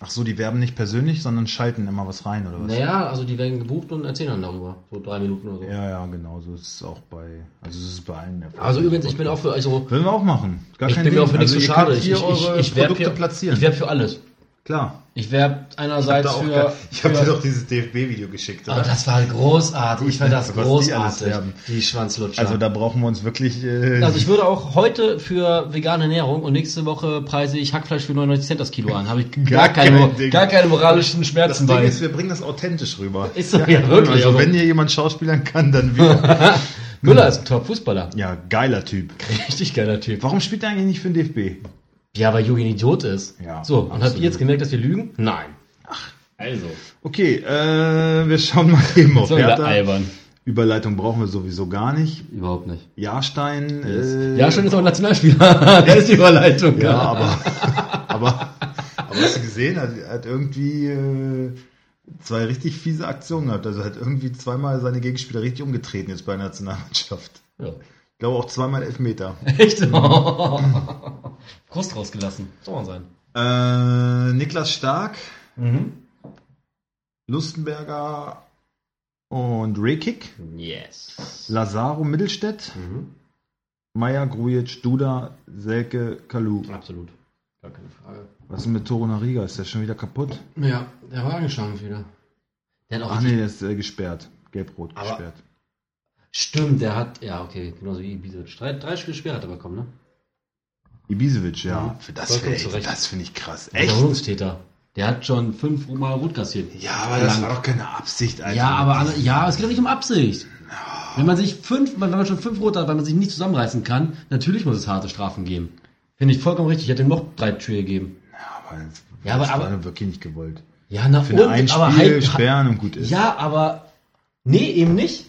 Speaker 1: Ach so, die werben nicht persönlich, sondern schalten immer was rein, oder was?
Speaker 2: Naja, also die werden gebucht und erzählen dann darüber. So drei Minuten oder so.
Speaker 1: Ja, ja, genau. So ist es auch bei, also es ist bei allen der Fall.
Speaker 2: Also übrigens, ich bin auch für, also
Speaker 1: Würden wir auch machen. Gar
Speaker 2: ich bin mir
Speaker 1: Ding.
Speaker 2: auch für nichts
Speaker 1: Also
Speaker 2: so schade. Ich, ich, ich, ich werbe für, werbe für alles.
Speaker 1: Klar.
Speaker 2: Ich werbe einerseits für,
Speaker 1: ich hab
Speaker 2: für
Speaker 1: dir doch dieses DFB-Video geschickt,
Speaker 2: Aber das war großartig. Ich fand das
Speaker 1: die
Speaker 2: großartig.
Speaker 1: werben.
Speaker 2: Die Schwanzlutscher.
Speaker 1: Also da brauchen wir uns wirklich. Äh,
Speaker 2: Also ich würde auch heute für vegane Ernährung und nächste Woche preise ich Hackfleisch für 99 Cent das Kilo an. Habe ich gar,
Speaker 1: Gar
Speaker 2: keine,
Speaker 1: Ding.
Speaker 2: gar keine moralischen
Speaker 1: das
Speaker 2: Schmerzen
Speaker 1: Ding
Speaker 2: bei.
Speaker 1: ist, wir bringen das authentisch rüber.
Speaker 2: Ist so, ja, wirklich.
Speaker 1: Also
Speaker 2: Also,
Speaker 1: wenn hier jemand schauspielern kann, dann wir.
Speaker 2: Müller ist ein Top-Fußballer.
Speaker 1: ja, geiler Typ.
Speaker 2: Richtig geiler Typ.
Speaker 1: Warum spielt er eigentlich nicht für den DFB?
Speaker 2: Ja, weil Jogi ein Idiot ist.
Speaker 1: Ja,
Speaker 2: so, und habt ihr jetzt gemerkt, dass wir lügen? Nein. Ach, also.
Speaker 1: Okay, äh, wir schauen mal eben auf Hertha.
Speaker 2: albern.
Speaker 1: Überleitung brauchen wir sowieso gar nicht.
Speaker 2: Überhaupt nicht.
Speaker 1: Jahrstein. Äh,
Speaker 2: Ja, schon ist auch ein Nationalspieler. da ist die Überleitung.
Speaker 1: Ja, aber, aber, aber hast du gesehen, er hat, hat irgendwie äh, zwei richtig fiese Aktionen gehabt. Also er hat irgendwie zweimal seine Gegenspieler richtig umgetreten jetzt bei der Nationalmannschaft.
Speaker 2: Ja.
Speaker 1: Ich glaube auch zweimal Elfmeter.
Speaker 2: Echt? Brust rausgelassen. Soll man sein.
Speaker 1: Äh, Niklas Stark,
Speaker 2: Mhm.
Speaker 1: Lustenberger und Rekik,
Speaker 2: Yes.
Speaker 1: Lazaro Mittelstädt,
Speaker 2: Mhm.
Speaker 1: Meier, Grujic, Duda, Selke, Kalu.
Speaker 2: Absolut. Gar keine Frage.
Speaker 1: Was ist denn mit Toro Nariga? Ist der schon wieder kaputt?
Speaker 2: Ja, der war angeschlagen wieder. Der hat auch
Speaker 1: Ach nee, der ist äh, gesperrt. Gelb-rot gesperrt.
Speaker 2: Stimmt, der hat, ja, okay, genauso wie Ibisevic. Drei, drei Spiele Sperre hat er bekommen, ne?
Speaker 1: Ibisevic, ja. Für das
Speaker 2: Vollkommen
Speaker 1: wär-
Speaker 2: zu Recht.
Speaker 1: das finde ich krass. Echt?
Speaker 2: Wiederholungstäter. Der hat schon fünf Mal rot kassiert.
Speaker 1: Ja, aber das war doch keine Absicht, Alter.
Speaker 2: Ja, aber alle, ja, es geht doch nicht um Absicht. Wenn man sich fünf, wenn man schon fünf rote hat, weil man sich nicht zusammenreißen kann, natürlich muss es harte Strafen geben. Finde ich vollkommen richtig. Ich hätte ihm noch drei Spiele gegeben.
Speaker 1: Aber das,
Speaker 2: Ja, aber-
Speaker 1: das war
Speaker 2: aber-
Speaker 1: doch wirklich nicht gewollt.
Speaker 2: Ja, na
Speaker 1: Für ein
Speaker 2: aber
Speaker 1: Spiel
Speaker 2: halt-
Speaker 1: sperren und gut ist.
Speaker 2: Ja, aber nee, eben nicht.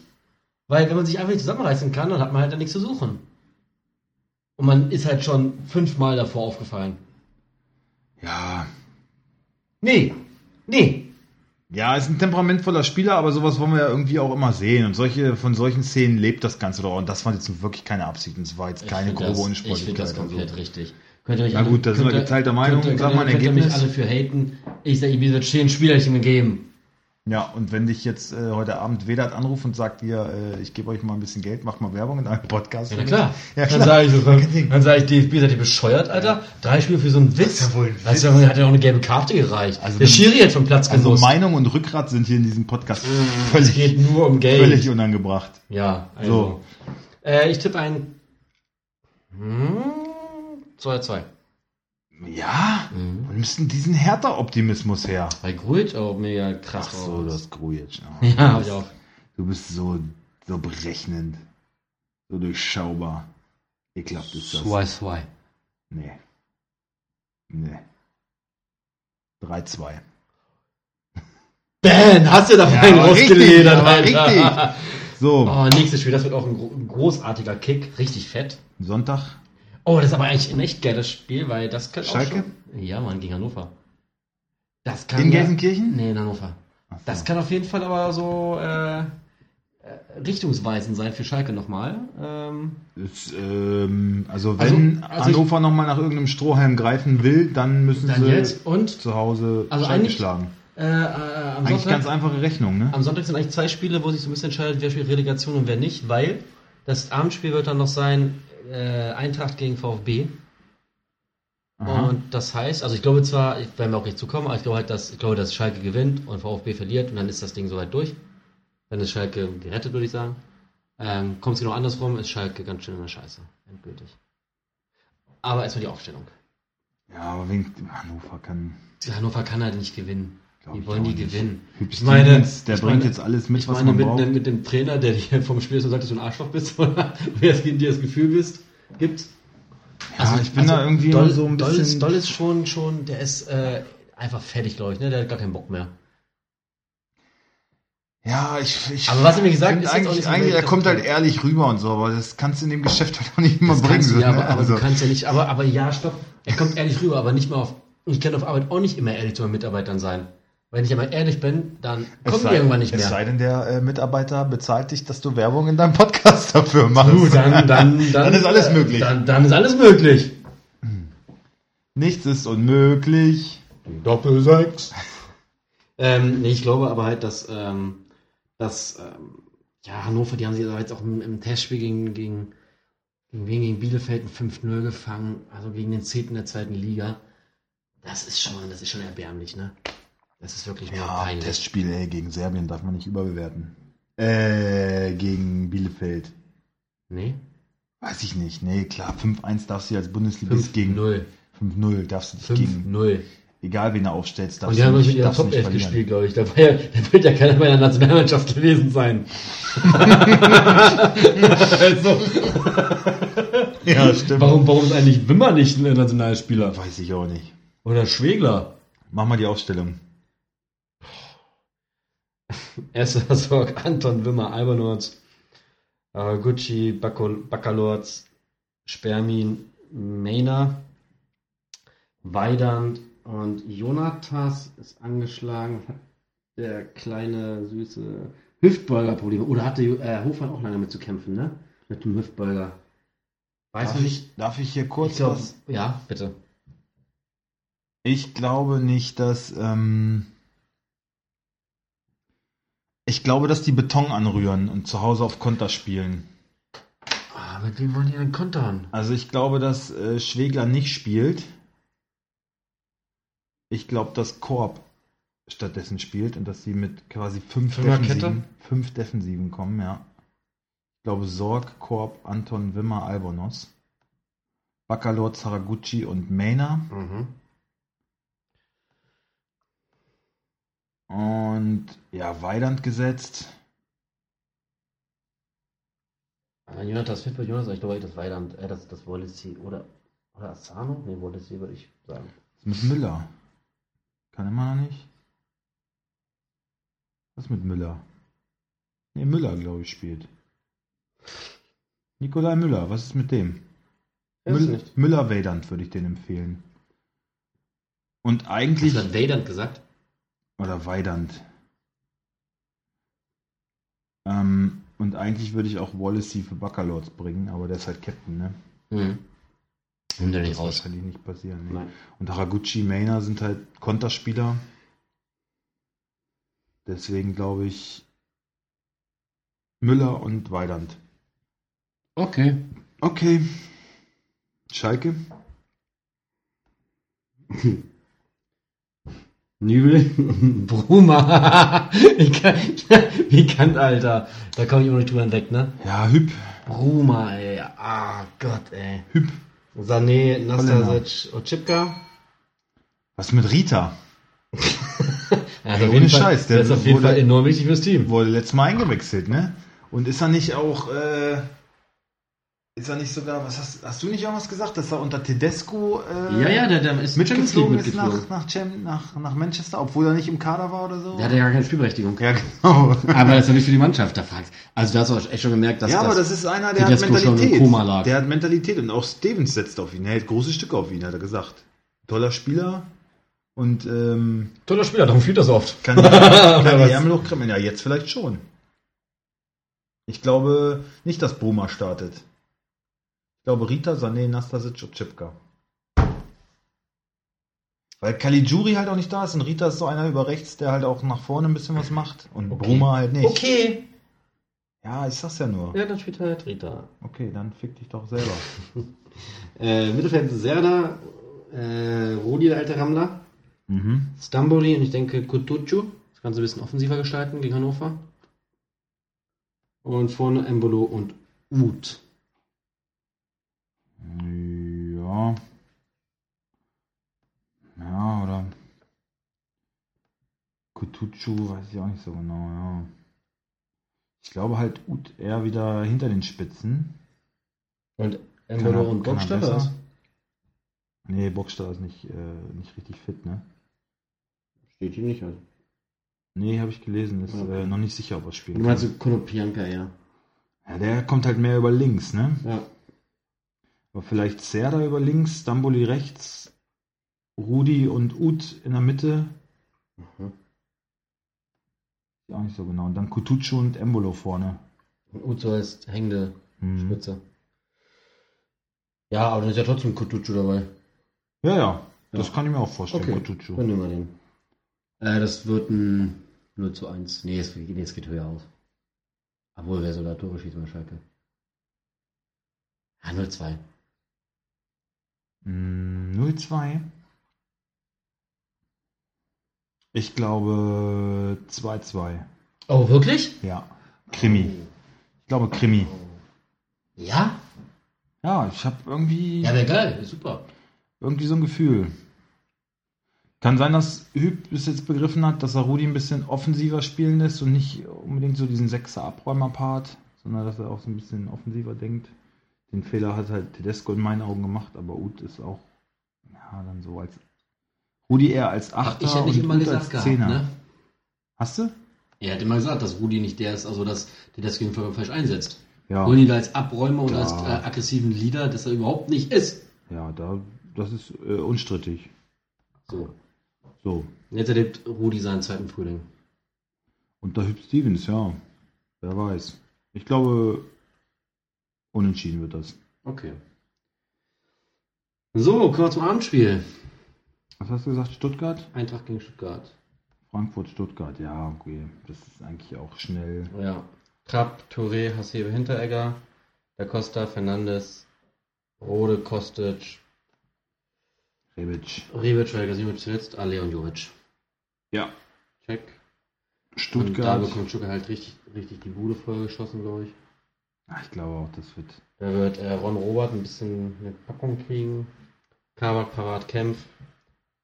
Speaker 2: Weil wenn man sich einfach nicht zusammenreißen kann, dann hat man halt da nichts zu suchen. Und man ist halt schon fünfmal davor aufgefallen.
Speaker 1: Ja.
Speaker 2: Nee, nee.
Speaker 1: Ja, ist ein temperamentvoller Spieler, aber sowas wollen wir ja irgendwie auch immer sehen. Und solche, von solchen Szenen lebt das Ganze doch. Und das war jetzt wirklich keine Absicht. Und es war jetzt
Speaker 2: Ich
Speaker 1: keine grobe
Speaker 2: das, Ich
Speaker 1: Unsportlichkeit.
Speaker 2: finde das komplett
Speaker 1: also.
Speaker 2: richtig. Könnt ihr euch
Speaker 1: Na gut, da sind wir geteilter Meinung.
Speaker 2: Könnt
Speaker 1: Sag
Speaker 2: könnt
Speaker 1: mal ein
Speaker 2: könnt ihr mich
Speaker 1: Ergebnis.
Speaker 2: alle für haten. Ich sage, Ibisevic 10 Spieler hätte ich ihm gegeben.
Speaker 1: Ja, und wenn dich jetzt äh, heute Abend Vedat anruft und sagt dir, äh, ich gebe euch mal ein bisschen Geld, macht mal Werbung in einem Podcast.
Speaker 2: Ja, klar.
Speaker 1: Ja,
Speaker 2: Dann
Speaker 1: klar.
Speaker 2: sage ich so, dann sage ich, DFB, seid ihr bescheuert, Alter? Drei Spiele für so einen Witz.
Speaker 1: ja wohl ein
Speaker 2: Das ist ja, hat ja auch eine gelbe Karte gereicht.
Speaker 1: Also
Speaker 2: Der Schiri hat vom Platz
Speaker 1: Also
Speaker 2: gemusst.
Speaker 1: Meinung und Rückgrat sind hier in diesem Podcast
Speaker 2: es
Speaker 1: völlig,
Speaker 2: geht nur um Geld.
Speaker 1: völlig unangebracht.
Speaker 2: Ja, also.
Speaker 1: So.
Speaker 2: Äh, ich tippe ein hm, 2-2.
Speaker 1: Ja,
Speaker 2: Mhm.
Speaker 1: wir müssen diesen härter Optimismus her.
Speaker 2: Bei Grujic auch mega krass.
Speaker 1: Ach so, das Grujic.
Speaker 2: Ja, hab ich auch.
Speaker 1: Du bist so, so berechnend. So durchschaubar. Ekelhaft ist das.
Speaker 2: 2-2.
Speaker 1: Nee. Nee. 3-2.
Speaker 2: Ben, hast du da
Speaker 1: Ja,
Speaker 2: rausgeledert, Alter.
Speaker 1: richtig. So,
Speaker 2: Oh, nächstes Spiel, das wird auch ein großartiger Kick. Richtig fett.
Speaker 1: Sonntag.
Speaker 2: Oh, das ist aber eigentlich ein echt geiles Spiel, weil das kann
Speaker 1: Schalke?
Speaker 2: auch schon... Ja, Mann, gegen Hannover. Das kann
Speaker 1: In
Speaker 2: ja-
Speaker 1: Gelsenkirchen?
Speaker 2: Nee, in Hannover.
Speaker 1: So.
Speaker 2: Das kann auf jeden Fall aber so äh, äh, richtungsweisend sein für Schalke nochmal. Ähm,
Speaker 1: Ist, ähm, also
Speaker 2: Also-
Speaker 1: wenn
Speaker 2: also ich-
Speaker 1: Hannover nochmal nach irgendeinem Strohhalm greifen will, dann müssen
Speaker 2: dann
Speaker 1: sie
Speaker 2: jetzt und
Speaker 1: zu Hause
Speaker 2: Also
Speaker 1: Schalke
Speaker 2: eigentlich-
Speaker 1: schlagen.
Speaker 2: äh, äh,
Speaker 1: Eigentlich ganz
Speaker 2: Sonntag,
Speaker 1: einfache Rechnung, ne?
Speaker 2: am Sonntag sind eigentlich zwei Spiele, wo sich so ein bisschen entscheidet, wer spielt Relegation und wer nicht, weil das Abendspiel wird dann noch sein äh, Eintracht gegen VfB.
Speaker 1: Aha.
Speaker 2: Und das heißt, also ich glaube zwar, ich werde mir auch gleich zukommen, aber ich glaube halt, dass, ich glaube, dass Schalke gewinnt und VfB verliert und dann ist das Ding soweit durch. Dann ist Schalke gerettet, würde ich sagen. Ähm, Kommt es genau andersrum, ist Schalke ganz schön in der Scheiße. Endgültig. Aber erstmal die Aufstellung.
Speaker 1: Ja, aber wegen Hannover kann.
Speaker 2: Hannover kann halt nicht gewinnen.
Speaker 1: Ich
Speaker 2: wollen die
Speaker 1: nicht.
Speaker 2: gewinnen.
Speaker 1: Hübsch
Speaker 2: Ich meine-
Speaker 1: der
Speaker 2: ich
Speaker 1: bringt
Speaker 2: meine-
Speaker 1: jetzt alles mit,
Speaker 2: Ich
Speaker 1: was
Speaker 2: meine,
Speaker 1: man
Speaker 2: mit,
Speaker 1: braucht.
Speaker 2: dem- mit dem Trainer, der dir vom Spiel ist und sagt, dass du ein Arschloch bist, oder wer es dir das Gefühl bist, gibt.
Speaker 1: Ja, ich bin da irgendwie
Speaker 2: Doll,
Speaker 1: so ein
Speaker 2: Doll
Speaker 1: bisschen-
Speaker 2: ist, Doll ist schon, schon, der ist äh, einfach fertig, glaube ich, ne? Der hat gar keinen Bock mehr.
Speaker 1: Ja, ich, ich
Speaker 2: Aber was er mir gesagt auch
Speaker 1: eigentlich,
Speaker 2: so
Speaker 1: eigentlich er kommt halt ehrlich rüber und so, aber das kannst du in dem Geschäft halt auch nicht immer
Speaker 2: Das
Speaker 1: bringen.
Speaker 2: du,
Speaker 1: so,
Speaker 2: ja,
Speaker 1: ne?
Speaker 2: aber, aber
Speaker 1: also,
Speaker 2: du kannst ja nicht, aber, aber ja, stopp. Er kommt ehrlich rüber, aber nicht mal auf. Ich kann auf Arbeit auch nicht immer ehrlich zu meinen Mitarbeitern sein. Wenn ich aber ehrlich bin, dann
Speaker 1: es
Speaker 2: kommen
Speaker 1: sei,
Speaker 2: die irgendwann nicht
Speaker 1: Es
Speaker 2: mehr.
Speaker 1: sei denn, der äh, Mitarbeiter bezahlt dich, dass du Werbung in deinem Podcast dafür machst.
Speaker 2: Du, dann, dann, dann,
Speaker 1: Dann ist alles möglich.
Speaker 2: Dann, dann ist alles möglich.
Speaker 1: Nichts ist unmöglich.
Speaker 2: Doppelsechs. ähm, nee, ich glaube aber halt, dass, ähm, dass ähm, ja, Hannover, die haben sich aber jetzt auch im, im Testspiel gegen, gegen, gegen, wen? gegen Bielefeld ein 5-0 gefangen, also gegen den 10. der zweiten Liga. Das ist schon, das ist schon erbärmlich, ne? Das ist wirklich nur
Speaker 1: Ja,
Speaker 2: peinlich.
Speaker 1: Testspiel ey, gegen Serbien darf man nicht überbewerten. Äh, gegen Bielefeld.
Speaker 2: Nee?
Speaker 1: Weiß ich nicht. Nee, klar, 5-1 darfst du als Bundesligist gegen
Speaker 2: 5-0.
Speaker 1: 5-0 darfst du dich gegen,
Speaker 2: 5-0.
Speaker 1: egal wen du aufstellst,
Speaker 2: Und
Speaker 1: darfst
Speaker 2: die haben
Speaker 1: du
Speaker 2: mit
Speaker 1: nicht,
Speaker 2: ihrer
Speaker 1: du
Speaker 2: Top
Speaker 1: nicht
Speaker 2: 11
Speaker 1: verlieren.
Speaker 2: gespielt, glaube ich. Da, ja, da wird ja keiner bei der Nationalmannschaft gewesen sein. also,
Speaker 1: Ja, stimmt.
Speaker 2: warum, warum ist eigentlich Wimmer nicht ein Nationalspieler?
Speaker 1: Weiß ich auch nicht.
Speaker 2: Oder Schwegler?
Speaker 1: Mach mal die Aufstellung.
Speaker 2: Erster Sorg, Anton Wimmer, Albanort, äh, Gucci, Baccalords, Spermin, Mainer, Weidand und Jonatas ist angeschlagen. Der kleine, süße Hüftbeuger-Probleme. Oder hatte äh, Hofmann auch lange mit zu kämpfen, ne? Mit dem Hüftbeuger. Weiß
Speaker 1: Darf
Speaker 2: man
Speaker 1: ich,
Speaker 2: nicht.
Speaker 1: darf ich hier kurz
Speaker 2: Ich glaub,
Speaker 1: was?
Speaker 2: ja, bitte.
Speaker 1: Ich glaube nicht, dass. Ähm, ich glaube, dass die Beton anrühren und zu Hause auf Konter spielen.
Speaker 2: Ah, mit wem wollen die denn kontern?
Speaker 1: Also ich glaube, dass äh, Schwegler nicht spielt. Ich glaube, dass Korb stattdessen spielt und dass sie mit quasi fünf? Defensiven, fünf Defensiven kommen, ja. Ich glaube Sorg, Korb, Anton, Wimmer, Albonos. Baccalor, Zaraguchi und Mainer.
Speaker 2: Mhm.
Speaker 1: Und ja, Weidand gesetzt.
Speaker 2: Jonas Fit bei Jonas, ich glaube, das Weidand, äh, das, das Wallacey oder, oder Asano? Ne, Wallacey würde ich sagen.
Speaker 1: Was mit Müller? Kann immer noch nicht. Was mit Müller? Ne, Müller, glaube ich, spielt. Nikolai Müller, was ist mit dem? Müll-
Speaker 2: nicht.
Speaker 1: Müller-Weidand würde ich den empfehlen. Und
Speaker 2: Hast
Speaker 1: eigentlich.
Speaker 2: du Weidand gesagt?
Speaker 1: Oder Weidand. Ähm, und eigentlich würde ich auch Wallacey für Baccalords bringen, aber der ist halt Captain, ne?
Speaker 2: Mhm. Nimmt er
Speaker 1: Das
Speaker 2: nicht raus.
Speaker 1: wahrscheinlich nicht passieren. Ne? Und Haraguchi, Mainer sind halt Konterspieler. Deswegen glaube ich Müller und Weidand.
Speaker 2: Okay.
Speaker 1: Okay. Schalke.
Speaker 2: Nübel, Bruma. wie, kann, wie kann, Alter. Da komme ich immer nicht drüber hinweg, ne?
Speaker 1: Ja, Hüb.
Speaker 2: Bruma, ey. Ah, Gott, ey.
Speaker 1: Hüb.
Speaker 2: Sané, Nastasic, Ochipka.
Speaker 1: Was mit Rita?
Speaker 2: Ja,
Speaker 1: Ey, ohne Scheiß,
Speaker 2: Der,
Speaker 1: der
Speaker 2: ist auf jeden
Speaker 1: wurde-
Speaker 2: Fall enorm wichtig fürs Team.
Speaker 1: Wurde letztes Mal eingewechselt, ne? Und ist er nicht auch, äh, ist er nicht sogar, was hast, hast du nicht irgendwas gesagt, dass er unter Tedesco äh,
Speaker 2: Ja, ja, der, der ist
Speaker 1: mitgeflogen
Speaker 2: Champions
Speaker 1: ist nach,
Speaker 2: mitgeflogen.
Speaker 1: nach, Cham- nach, nach Manchester, obwohl er nicht im Kader war oder so?
Speaker 2: Der hatte ja gar keine Spielberechtigung.
Speaker 1: ja, genau.
Speaker 2: Aber das ist ja nicht für die Mannschaft, da fragt. Also da hast du auch echt schon gemerkt, dass
Speaker 1: ja, aber
Speaker 2: das,
Speaker 1: das ist einer, der hat
Speaker 2: Tedesco schon im
Speaker 1: Mentalität.
Speaker 2: Koma lag.
Speaker 1: Der hat Mentalität und auch Stevens setzt auf ihn. Er hält große Stücke auf ihn, hat er gesagt. Toller Spieler und ähm,
Speaker 2: toller Spieler, darum spielt er so oft.
Speaker 1: kann, die, kann die
Speaker 2: was?
Speaker 1: Ärmel hochkrempeln. Ja, jetzt vielleicht schon. Ich glaube nicht, dass Bruma startet. Ich glaube Rita, Sané, Nastasic und Chipka. Weil Caligiuri halt auch nicht da ist und Rita ist so einer über rechts, der halt auch nach vorne ein bisschen was macht und
Speaker 2: Okay.
Speaker 1: Bruma halt nicht.
Speaker 2: Okay.
Speaker 1: Ja, ich sag's ja nur.
Speaker 2: Ja, dann spielt halt Rita.
Speaker 1: Okay, dann fick dich doch selber.
Speaker 2: Äh, Mittelfeld Serda, äh, Rudi, der alte Rammler,
Speaker 1: Mhm.
Speaker 2: Stamboli und ich denke Kutucu. Das Ganze ein bisschen offensiver gestalten gegen Hannover. Und vorne Embolo und Uth.
Speaker 1: Ja. Ja, oder Kutucu, weiß ich auch nicht so genau, ja. Ich glaube halt Ut eher wieder hinter den Spitzen.
Speaker 2: Und Embolo
Speaker 1: er-
Speaker 2: und
Speaker 1: er besser?
Speaker 2: was?
Speaker 1: Nee, Bockstader ist nicht, äh, nicht richtig fit, ne?
Speaker 2: Steht hier nicht. Also.
Speaker 1: Nee, habe ich gelesen, ist
Speaker 2: Okay.
Speaker 1: äh, noch nicht sicher, ob er spielt.
Speaker 2: Du meinst Konopianka, ja.
Speaker 1: Ja, der kommt halt mehr über links, ne?
Speaker 2: Ja.
Speaker 1: Aber vielleicht Serda über links, Stamboli rechts, Rudi und Ut in der Mitte.
Speaker 2: Mhm.
Speaker 1: Auch nicht so genau. Und dann Kutucu und Embolo vorne.
Speaker 2: Und so als hängende
Speaker 1: Mhm.
Speaker 2: Spitze. Ja, aber dann ist ja trotzdem Kutucu dabei.
Speaker 1: Ja, ja, das
Speaker 2: Ja.
Speaker 1: kann ich mir auch vorstellen,
Speaker 2: Okay,
Speaker 1: Kutucu.
Speaker 2: Dann nehmen wir den. Äh, das wird ein 0 zu 1. Nee, es, nee, es geht höher aus. Obwohl, wer soll da Tore schießen bei Schalke? Ja, 0-2.
Speaker 1: Mm, 0-2. Ich glaube 2-2.
Speaker 2: Oh, wirklich?
Speaker 1: Ja. Krimi. Ich glaube Krimi.
Speaker 2: Ja?
Speaker 1: Ja, ich habe irgendwie,
Speaker 2: Ja, wäre geil. Super.
Speaker 1: irgendwie so ein Gefühl. Kann sein, dass Hüb es jetzt begriffen hat, dass er Rudi ein bisschen offensiver spielen lässt und nicht unbedingt so diesen Sechser-Abräumer-Part, sondern dass er auch so ein bisschen offensiver denkt. Den Fehler hat halt Tedesco in meinen Augen gemacht, aber Uth ist auch, ja, dann so als Rudi eher als Achter
Speaker 2: ich ja nicht
Speaker 1: und
Speaker 2: immer
Speaker 1: Uth
Speaker 2: gesagt
Speaker 1: als
Speaker 2: gehabt,
Speaker 1: Zehner.
Speaker 2: ne?
Speaker 1: Hast du?
Speaker 2: Er hat immer gesagt, dass Rudi nicht der ist, also dass der das gegen falsch einsetzt.
Speaker 1: Ja.
Speaker 2: Rudi da als Abräumer und
Speaker 1: Ja.
Speaker 2: als äh, aggressiven Leader, dass er überhaupt nicht ist.
Speaker 1: Ja, da, das ist äh, unstrittig.
Speaker 2: So.
Speaker 1: So.
Speaker 2: Jetzt erlebt Rudi seinen zweiten Frühling.
Speaker 1: Und da Hüb Stevens, ja. Wer weiß. Ich glaube, unentschieden wird das.
Speaker 2: Okay. So, kommen wir zum Abendspiel.
Speaker 1: Was hast du gesagt? Stuttgart?
Speaker 2: Eintracht gegen Stuttgart.
Speaker 1: Frankfurt, Stuttgart, ja, okay. Das ist eigentlich auch schnell.
Speaker 2: Ja. Trapp, Touré, Hasebe, Hinteregger, Da Costa, Fernandes, Rode, Kostic,
Speaker 1: Rebic.
Speaker 2: Rebic, Velgasimovic zuletzt, Ale und Jovic.
Speaker 1: Ja.
Speaker 2: Check. Und da
Speaker 1: Stuttgart.
Speaker 2: bekommt Stuttgart halt richtig, richtig die Bude vollgeschossen, glaube ich.
Speaker 1: Ach, ich glaube auch, das wird.
Speaker 2: Da wird äh, Ron Robert ein bisschen eine Packung kriegen. Kabak, Parat, Kempf.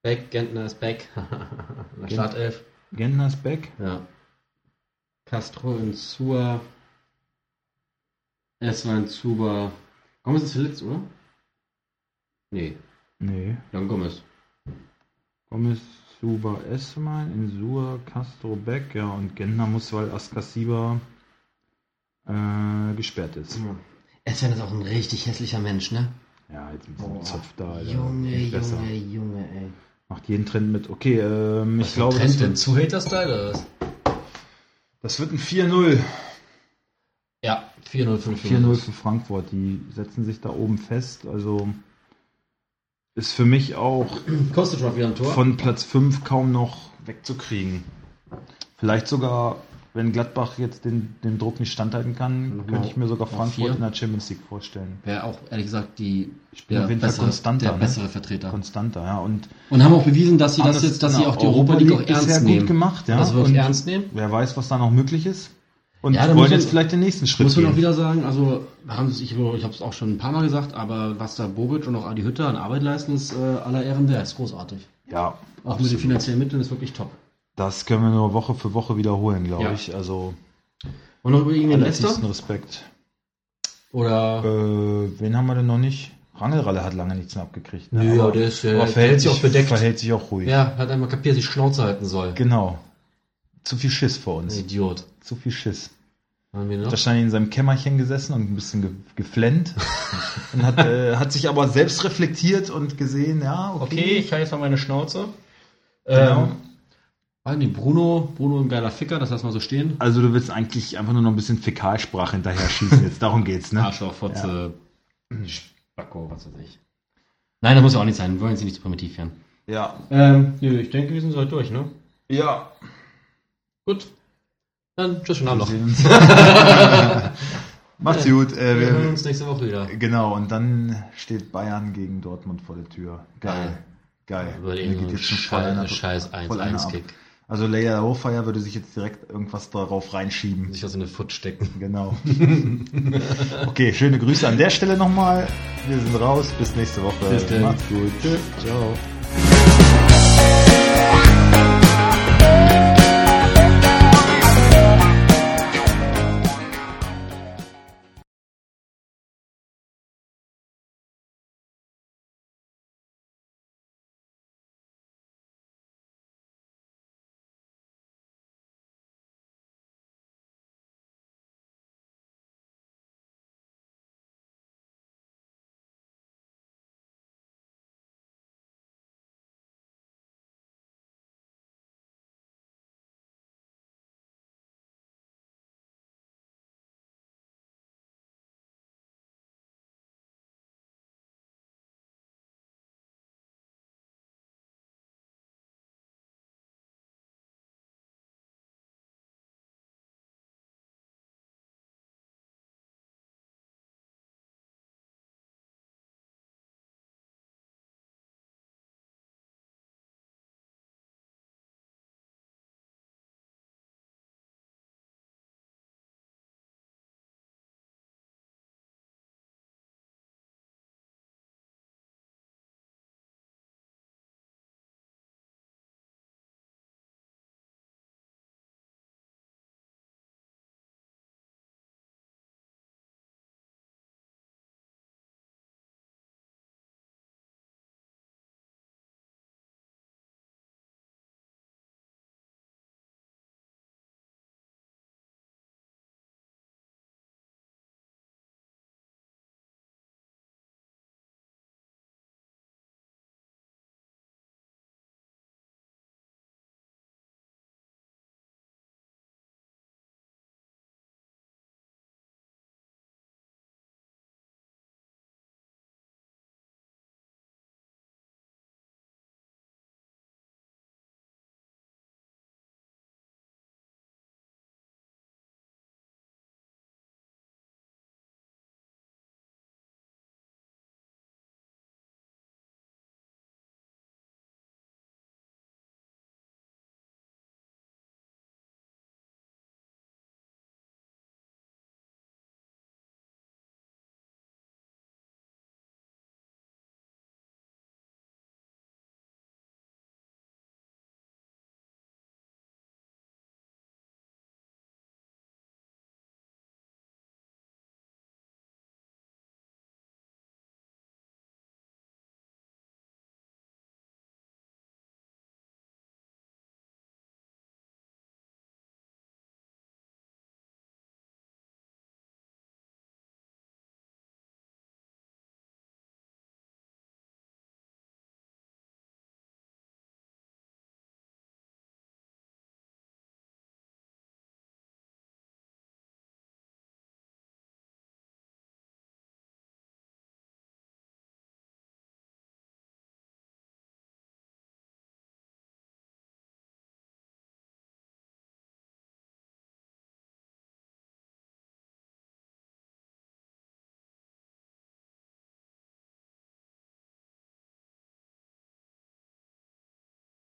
Speaker 2: Beck, Gentner ist Beck. In der
Speaker 1: Gent-
Speaker 2: Startelf.
Speaker 1: Gendners Beck?
Speaker 2: Ja. Castro in Sua. Eswa in Zuba. Gomez ist verletzt, oder? Nee,
Speaker 1: Nee.
Speaker 2: Jan Gomez.
Speaker 1: Gomez, Suba, Esman, Insua, Castro, Beck, ja, und Gentner muss, weil Askasiba äh, gesperrt ist.
Speaker 2: Eswan ist auch ein richtig hässlicher Mensch, ne?
Speaker 1: Ja, jetzt mit diesem
Speaker 2: Boah.
Speaker 1: Zopf da, Alter.
Speaker 2: Junge. Junge, Junge, ey.
Speaker 1: Macht jeden Trend mit. Okay, ähm, ich
Speaker 2: Was
Speaker 1: glaube,
Speaker 2: Trend
Speaker 1: das
Speaker 2: denn?
Speaker 1: wird,
Speaker 2: Zu Hater-Style oder was?
Speaker 1: das wird ein 4-0.
Speaker 2: Ja, 4-0, 5
Speaker 1: 4-0 für Frankfurt. Die setzen sich da oben fest. Also ist für mich auch
Speaker 2: Kostet wieder ein Tor.
Speaker 1: von Platz 5 kaum noch wegzukriegen. Vielleicht sogar, wenn Gladbach jetzt den, den Druck nicht standhalten kann,
Speaker 2: Nochmal
Speaker 1: könnte ich mir sogar Frankfurt in der Champions League vorstellen.
Speaker 2: Wäre auch, ehrlich gesagt, die, der, bessere,
Speaker 1: konstanter,
Speaker 2: der
Speaker 1: ne?
Speaker 2: bessere Vertreter.
Speaker 1: Konstanter, ja. Und
Speaker 2: Und haben auch bewiesen, dass sie das jetzt, dass sie
Speaker 1: der
Speaker 2: auch die Europa League auch
Speaker 1: bisher
Speaker 2: ernst
Speaker 1: gut
Speaker 2: nehmen.
Speaker 1: gemacht, ja.
Speaker 2: Das wirklich
Speaker 1: Und
Speaker 2: ernst nehmen.
Speaker 1: Wer weiß, was da noch möglich ist. Und
Speaker 2: Ja,
Speaker 1: wollen
Speaker 2: man-
Speaker 1: jetzt vielleicht den nächsten Schritt
Speaker 2: Muss man
Speaker 1: gehen.
Speaker 2: auch wieder sagen, also haben es- ich, ich habe es auch schon ein paar Mal gesagt, aber was da Bobic und auch Adi Hütter an Arbeit leisten, ist äh, aller Ehren wert, ist großartig.
Speaker 1: ja,
Speaker 2: Auch mit den finanziellen Mitteln ist wirklich top.
Speaker 1: Das können wir nur Woche für Woche wiederholen, glaube
Speaker 2: Ja.
Speaker 1: ich. Also
Speaker 2: Und noch über irgendwen
Speaker 1: allertiefsten
Speaker 2: Leicester?
Speaker 1: Respekt.
Speaker 2: Oder?
Speaker 1: Äh, wen haben wir denn noch nicht? Rangelralle hat lange nichts mehr abgekriegt. Ne?
Speaker 2: Ja,
Speaker 1: Aber-
Speaker 2: der ist, äh,
Speaker 1: aber verhält
Speaker 2: hält sich
Speaker 1: sich
Speaker 2: auch bedeckt.
Speaker 1: Verhält sich auch ruhig.
Speaker 2: Ja, hat einmal kapiert, dass die Schnauze halten soll.
Speaker 1: Genau. Zu viel Schiss vor
Speaker 2: Ein
Speaker 1: uns.
Speaker 2: Idiot.
Speaker 1: Zu viel Schiss.
Speaker 2: Haben wir noch?
Speaker 1: Da stand er in seinem Kämmerchen gesessen und ein bisschen ge geflennt. und hat, äh, hat sich aber selbst reflektiert und gesehen, ja, okay.
Speaker 2: Okay, ich halte jetzt mal meine Schnauze.
Speaker 1: Genau.
Speaker 2: Ähm, ah, nee, Bruno, Bruno ein geiler Ficker, das lass mal so stehen.
Speaker 1: Also du willst eigentlich einfach nur noch ein bisschen Fäkalsprache hinterher schießen. Jetzt darum geht's, ne?
Speaker 2: Arschloch, Fotze, Spacko, was weiß ich. Nein, das muss ja auch nicht sein, wir wollen jetzt nicht zu primitiv werden.
Speaker 1: Ja.
Speaker 2: Ähm, nö, ich denke, wir sind soweit durch, ne?
Speaker 1: Ja.
Speaker 2: Gut. Dann tschüss, schönen Abend noch.
Speaker 1: Macht's gut. Äh,
Speaker 2: Wir hören
Speaker 1: wir,
Speaker 2: uns nächste Woche wieder.
Speaker 1: genau, und dann steht Bayern gegen Dortmund vor der Tür. Geil. Geil.
Speaker 2: Über
Speaker 1: Mir
Speaker 2: den
Speaker 1: geht jetzt einer-
Speaker 2: Scheiß
Speaker 1: voll einer ab.
Speaker 2: 1-1-Kick.
Speaker 1: Also Leia Hofeier würde sich jetzt direkt irgendwas darauf reinschieben.
Speaker 2: Sich aus in eine Foot stecken.
Speaker 1: Genau. okay, schöne Grüße an der Stelle nochmal. Wir sind raus. Bis nächste Woche.
Speaker 2: Bis dann.
Speaker 1: Macht's gut.
Speaker 2: Tschö.
Speaker 1: Ciao.